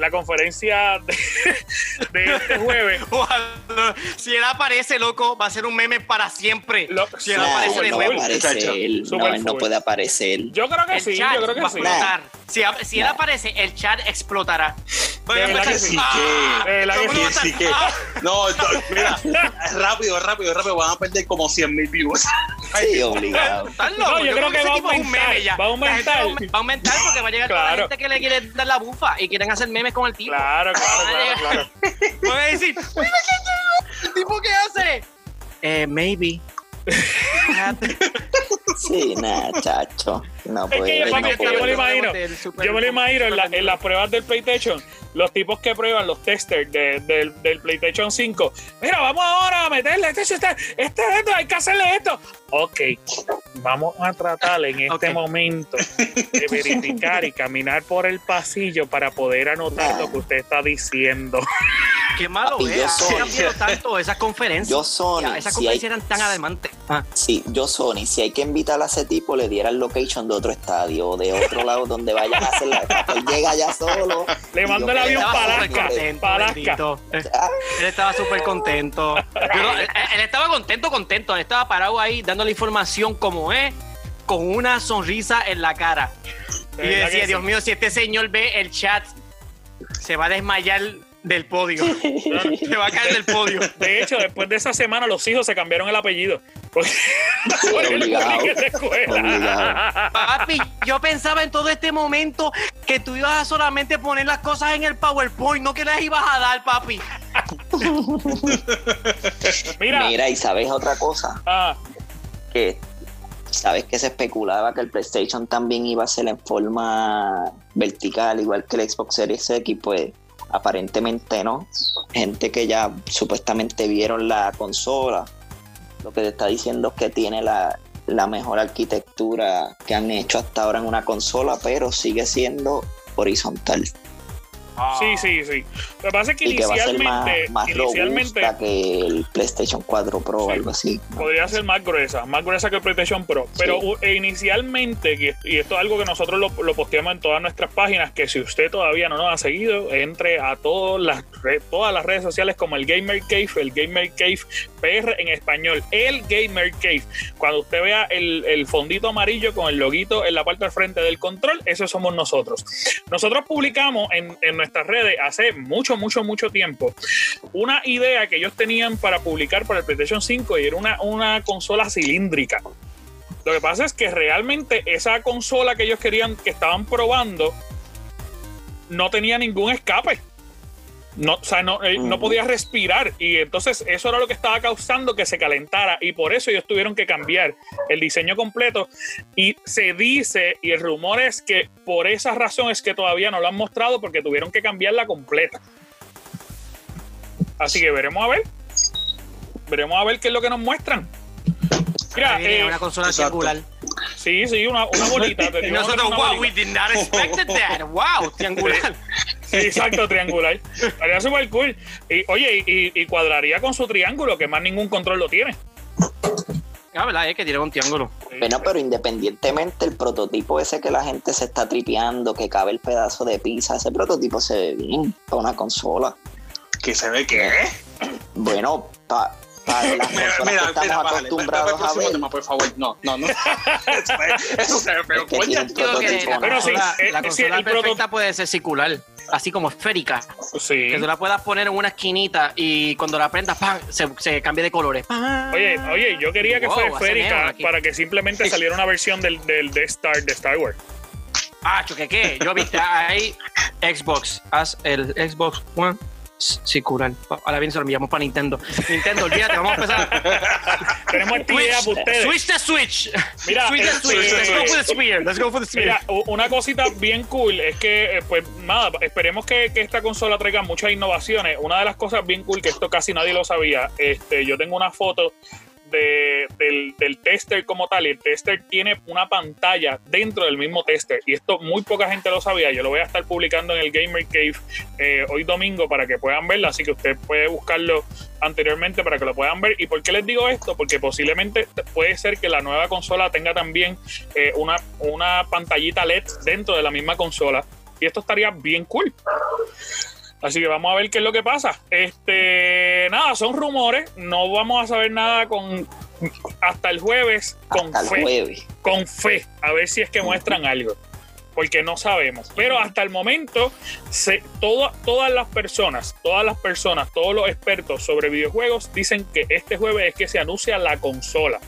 la conferencia de, [LAUGHS] de este jueves. [LAUGHS] Si él aparece, loco, va a ser un meme para siempre. Lo- si él aparece no va a aparecer. muchacho. No, él no puede aparecer. Yo creo que El sí, chat yo creo va que a sí. explotar. Si, si él aparece, el chat explotará. A empezar, que sí. ¡ah! Que el que va sí, que. ¡ah! No, mira, rápido, rápido, rápido. Van a perder como 100 mil views. Sí, obligado. No, yo creo que ese va a tipo es un aumentar, meme ya. va a aumentar. Va a aumentar porque va a llegar toda la gente que le quiere dar la bufa y quieren hacer memes con el tipo. Claro, claro, [LAUGHS] claro, claro. [LAUGHS] Voy a decir, "Mira [LAUGHS] qué ¿el tipo qué hace? Eh, maybe. Sí, nada, chacho. No Es que puede. yo, no que yo me lo puede. imagino. Yo me lo imagino en, la- en las pruebas del PlayStation, los tipos que prueban, los testers de- del, del PlayStation 5. Mira, vamos ahora a meterle este, este, este, esto, hay que hacerle esto. Ok, vamos a tratar en este momento de [LAUGHS] verificar y caminar por el pasillo para poder anotar lo que usted está diciendo. Qué malo Papi, yo es. Han cambiado tanto esas conferencias. Yo Sony, Ya, esas si hay, conferencias eran tan ademantes. Ah, sí, yo Sony, si hay que invitar a ese tipo, le diera el location de otro estadio o de otro lado donde vayan a hacer la él llega ya solo. Le mando yo el avión para Alaska. Eh, Él estaba súper contento. Yo él, él estaba contento, contento. Él estaba parado ahí dando la información como es, con una sonrisa en la cara. Y decía, Dios sí. mío, si este señor ve el chat, se va a desmayar del podio. [LAUGHS] se va a caer del podio. De hecho, después de esa semana, los hijos se cambiaron el apellido. Porque, [LAUGHS] obligado. Obligado. Papi, yo pensaba en todo este momento que tú ibas a solamente poner las cosas en el PowerPoint, no que las ibas a dar, papi. Mira, Mira, y sabes otra cosa, ah, que sabes que se especulaba que el PlayStation también iba a ser en forma vertical, igual que el Xbox Series X, pues aparentemente no. Gente que ya supuestamente vieron la consola, lo que te está diciendo es que tiene la, la mejor arquitectura que han hecho hasta ahora en una consola, pero sigue siendo horizontal. Sí, sí, sí. Lo que pasa es que y que va a ser más, inicialmente, más inicialmente que el PlayStation 4 Pro o Sí. algo así. ¿no? podría ser más gruesa, más gruesa que el PlayStation Pro. Pero Sí. e inicialmente, y esto- es algo que nosotros lo, lo posteamos en todas nuestras páginas, que si usted todavía no nos ha seguido, entre a todas las, todas las redes sociales como el Gamer Cave, el Gamer Cave PR en español, el Gamer Cave. Cuando usted vea el, el fondito amarillo con el loguito en la parte del frente del control, eso somos nosotros. Nosotros publicamos en, en nuestras redes hace mucho, mucho, mucho tiempo una idea que ellos tenían para publicar para el PlayStation 5 y era una, una consola cilíndrica. Lo que pasa es que realmente esa consola que ellos querían, que estaban probando, no tenía ningún escape. No, o sea, no, eh, no podía respirar y entonces eso era lo que estaba causando que se calentara y por eso ellos tuvieron que cambiar el diseño completo y se dice y el rumor es que por esa razón es que todavía no lo han mostrado porque tuvieron que cambiarla completa. Así que veremos a ver. Veremos a ver qué es lo que nos muestran. Mira, eh, una consola exacto. Sí, sí, una, una bolita. [LAUGHS] Y nosotros, una wow, bolita. we did not expect that. Wow, [LAUGHS] triangular. Sí, exacto, triangular. Estaría súper cool. Y, oye, y, y cuadraría con su triángulo, que más ningún control lo tiene. La verdad es que tiene un triángulo. Bueno, pero independientemente el prototipo ese que la gente se está tripeando, que cabe el pedazo de pizza, ese prototipo se ve bien para una consola. Que se ve que. Bueno, para las Mira, mira, que estamos mira, bájale. acostumbrados a próximo ver, tema, por favor. No, no, no. [LAUGHS] Eso se ve feo. Pero sí, eh, la sí, consola perfecta puede ser circular, así como esférica. Sí. Que tú la puedas poner en una esquinita y cuando la prendas, ¡pam! Se, se cambie de colores. ¡Pam! Oye, oye, yo quería que Wow, fuera esférica para que simplemente saliera una versión del, del Death Star de Star Wars. Ah, ¿qué qué? Yo viste ahí Xbox. Haz el Xbox One circular. Ahora bien se lo enviamos para Nintendo. Nintendo, olvídate, vamos a empezar. [LAUGHS] Tenemos esta idea para ustedes. Switch the Switch. Mira, Switch the este- Switch. Let's go for the Sphere. Let's go for the Sphere. Mira, una cosita bien cool es que, eh, pues nada, esperemos que, que esta consola traiga muchas innovaciones. Una de las cosas bien cool, que esto casi nadie lo sabía, este, yo tengo una foto de- del, del tester como tal, y el tester tiene una pantalla dentro del mismo tester, y esto muy poca gente lo sabía. Yo lo voy a estar publicando en el Gamer Cave eh, hoy domingo para que puedan verlo, así que usted puede buscarlo anteriormente para que lo puedan ver. ¿Y por qué les digo esto? Porque posiblemente puede ser que la nueva consola tenga también eh, una, una pantallita LED dentro de la misma consola. Y esto estaría bien cool. Así que vamos a ver qué es lo que pasa. Este, nada, son rumores. No vamos a saber nada con hasta el jueves con hasta el fe jueves. con fe, a ver si es que muestran algo, porque no sabemos. Pero hasta el momento, se, todas las personas, todas las personas, todos los expertos sobre videojuegos dicen que este jueves es que se anuncia la consola.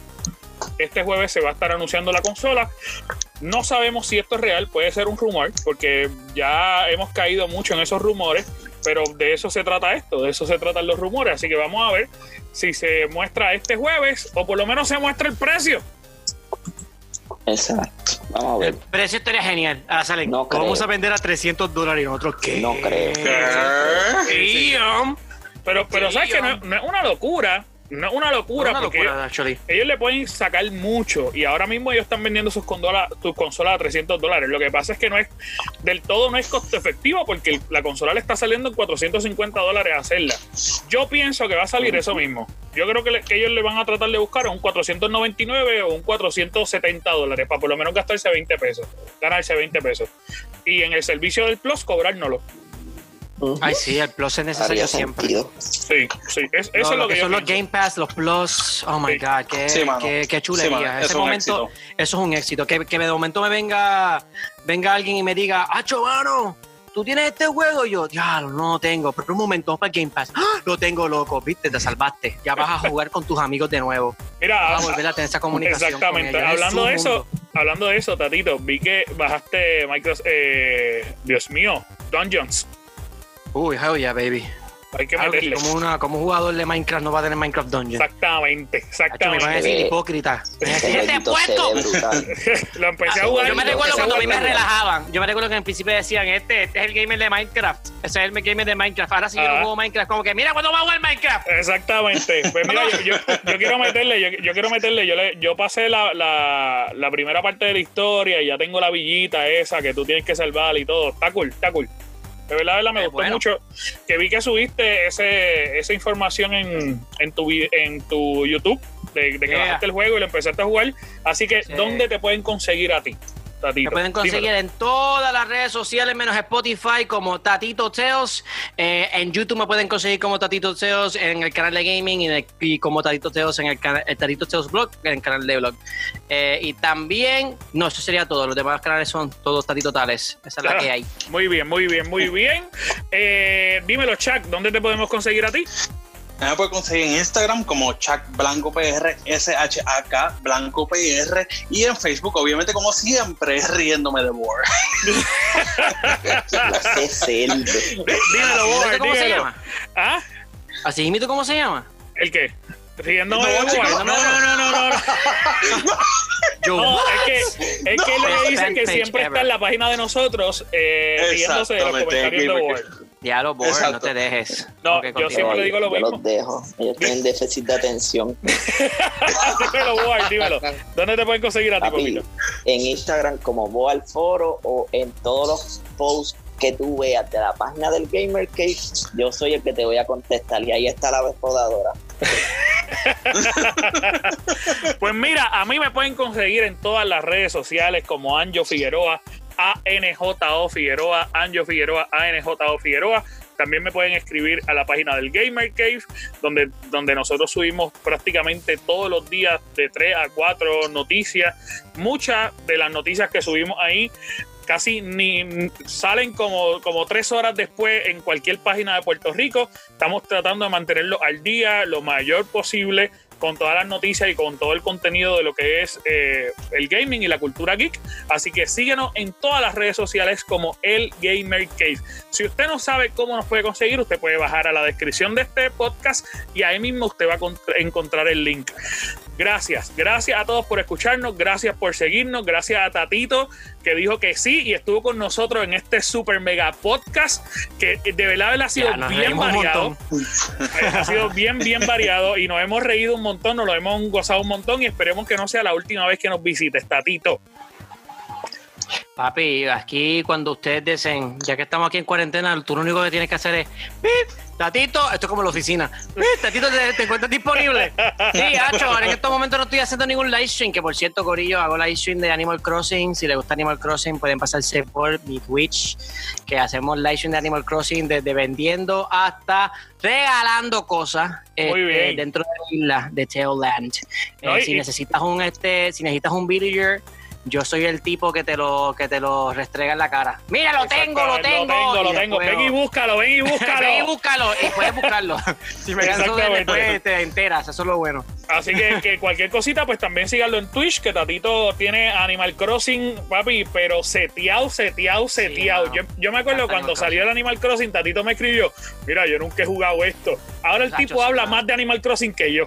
Este jueves se va a estar anunciando la consola. No sabemos si esto es real, puede ser un rumor, porque ya hemos caído mucho en esos rumores, pero de eso se trata esto, de eso se tratan los rumores. Así que vamos a ver si se muestra este jueves o por lo menos se muestra el precio. Exacto. Vamos a El ver. precio estaría genial. Ahora salen, No creo. vamos a vender a 300 dólares y nosotros, ¿qué? No creo. Pero, pero Sí, sabes que no es una locura. No es una locura Una porque locura, ellos le pueden sacar mucho y ahora mismo ellos están vendiendo sus consolas sus consolas a 300 dólares. Lo que pasa es que no es del todo no es costo efectivo porque la consola le está saliendo en 450 dólares hacerla. Yo pienso que va a salir eso mismo. Yo creo que, le- que ellos le van a tratar de buscar un 499 o un 470 dólares para por lo menos gastarse 20 pesos, ganarse 20 pesos. Y en el servicio del Plus cobrárnoslo. Ay, sí, el plus es necesario siempre. sentido. Sí, sí, es- eso No, es lo lo que son los. Game Pass, los Plus, oh my Sí. God, qué, Sí, qué, qué chulería. Ese es momento, eso es un éxito. Que, que de momento me venga, venga alguien y me diga, ah, mano, tú tienes este juego. Y yo, ya, no lo tengo. Pero un momento, vamos para el Game Pass. ¡Ah! Lo tengo, loco, viste, te salvaste. Ya vas a jugar con tus amigos de nuevo. Mira, Vas a volver a tener esa comunicación. Exactamente. con Hablando de eso, mundo. hablando de eso, Tatito, vi que bajaste Microsoft, eh, Dios mío, Dungeons. Uy, hell yeah, baby. Hay que meterle. como, una, como un jugador de Minecraft no va a tener Minecraft Dungeon. Exactamente, Hacho, me van a exactamente. decir hipócrita. Este puesto. [LAUGHS] Lo empecé a Ah, jugar. Yo me recuerdo cuando a mí me relajaban. Yo me recuerdo que en principio decían, este, este es el gamer de Minecraft. Ese es el gamer de Minecraft. Ahora sí yo Ah. no juego Minecraft. Como que, mira, ¿cuándo va a jugar Minecraft? Exactamente. [LAUGHS] Pues mira, yo, yo- yo quiero meterle, yo, yo quiero meterle, yo, le- yo pasé la, la, la primera parte de la historia y ya tengo la villita esa que tú tienes que salvar y todo. Está cool, está cool. De verdad, de verdad, me Eh, gustó bueno. mucho que vi que subiste ese, esa información en, en, tu, en tu YouTube de, de que Yeah. bajaste el juego y lo empezaste a jugar. Así que, Sí. ¿dónde te pueden conseguir a ti, Tatito? Me pueden conseguir Dímelo. en todas las redes sociales, menos Spotify, como Tatito Teos. Eh, en YouTube me pueden conseguir como Tatito Teos en el canal de gaming y, de- y como Tatito Teos en el, cana- el Tatito Teos blog, en el canal de blog. Eh, y también, no, eso sería todo. Los demás canales son todos Tatito Tales. Esa es la que hay. Muy bien, muy bien, muy bien. [LAUGHS] Eh, dímelo, Chuck, ¿dónde te podemos conseguir a ti? Me puede conseguir en Instagram como Chuck Blanco PR, S-H-A-K Blanco PR, y en Facebook, obviamente, como siempre, riéndome de War. [LAUGHS] dímelo, War, ¿Cómo se llama? ¿Ah? ¿Así imito cómo se llama? ¿El qué? Riéndome de No, War. No, no, no, no, no. no. [LAUGHS] Yo, No, es que, es que No. le dice Best que siempre está en la página de nosotros eh, riéndose de los comentarios de War. Diablo, Board, Exacto. no te dejes. No, yo siempre le digo lo Yo mismo. los dejo. Ellos tienen [LAUGHS] déficit de atención. [LAUGHS] dímelo, War, dímelo. ¿Dónde te pueden conseguir a ti, Papi, en Instagram como Boal Foro o en todos los posts que tú veas de la página del Gamer Cave, yo soy el que te voy a contestar y ahí está la podadora. [LAUGHS] Pues mira, a mí me pueden conseguir en todas las redes sociales como Anjo Figueroa, ANJO Figueroa, Anjo Figueroa, ANJO Figueroa. También me pueden escribir a la página del Gamer Cave, donde, donde nosotros subimos prácticamente todos los días de 3 a 4 noticias. Muchas de las noticias que subimos ahí casi ni salen como, como tres horas después en cualquier página de Puerto Rico. Estamos tratando de mantenerlo al día lo mayor posible con todas las noticias y con todo el contenido de lo que es eh, el gaming y la cultura geek. Así que síguenos en todas las redes sociales como el Gamer Cave. Si usted no sabe cómo nos puede conseguir, usted puede bajar a la descripción de este podcast y ahí mismo usted va a cont- encontrar el link. Gracias, gracias a todos por escucharnos, gracias por seguirnos, gracias a Tatito que dijo que sí y estuvo con nosotros en este super mega podcast que de verdad ha sido Ya, bien variado. ha sido bien, bien variado y nos hemos reído un montón, nos lo hemos gozado un montón y esperemos que no sea la última vez que nos visites, Tatito. Papi, aquí cuando ustedes deseen, ya que estamos aquí en cuarentena, tú lo único que tienes que hacer es, "Pip, Tatito, esto es como la oficina, "Pip, Tatito, ¿te, te encuentras disponible? Sí, Hacho, ahora en estos momentos no estoy haciendo ningún live stream, que por cierto, Corillo, hago live stream de Animal Crossing, si les gusta Animal Crossing pueden pasarse por mi Twitch, que hacemos live stream de Animal Crossing desde vendiendo hasta regalando cosas bien. dentro de la isla de Tailland. Eh, No, si necesitas un este, si necesitas un villager, yo soy el tipo que te lo que te lo restrega en la cara. Mira, lo tengo, lo tengo. Lo tengo, lo tengo. después- [LAUGHS] Ven y búscalo, ven y búscalo. Ven y búscalo y puedes buscarlo. si me canso de después te enteras, eso es lo bueno. Así que, que [LAUGHS] cualquier cosita, pues también síganlo en Twitch, que Tatito tiene Animal Crossing, papi, pero seteado, seteado, seteado. yo, yo me acuerdo Hasta cuando salió el Animal Crossing, Tatito me escribió, mira, yo nunca he jugado esto. Ahora el Chacho, tipo habla más de Animal Crossing que yo.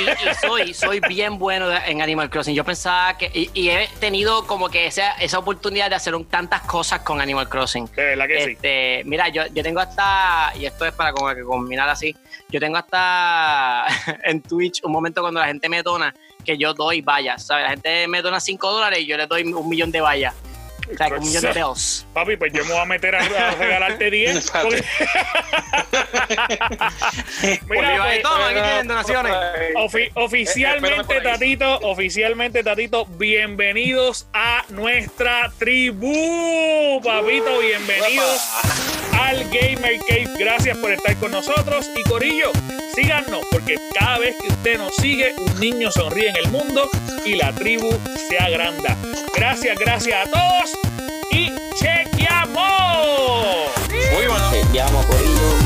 Y, y soy, soy bien bueno en Animal Crossing. Yo pensaba que. Y, y he tenido como que esa, esa oportunidad de hacer un- tantas cosas con Animal Crossing. De verdad que sí. Este, Mira, yo, yo tengo hasta, y esto es para como que combinar así, yo tengo hasta [LAUGHS] en Twitch un momento cuando la gente me dona que yo doy vallas, ¿sabes? La gente me dona 5 dólares y yo le doy un millón de vallas. O sea, un millón de bells. Papi, pues yo me voy a meter a, a regalarte 10. porque- [LAUGHS] de pues, todo, aquí tienen donaciones. Ofi- oficialmente. Tatito, oficialmente, Tatito, bienvenidos a nuestra tribu, papito, bienvenidos al Gamer Cave. Gracias por estar con nosotros y Corillo, síganos porque cada vez que usted nos sigue, un niño sonríe en el mundo y la tribu se agranda. Gracias, gracias a todos i cerchiamo! Poi mandiamo a Corillo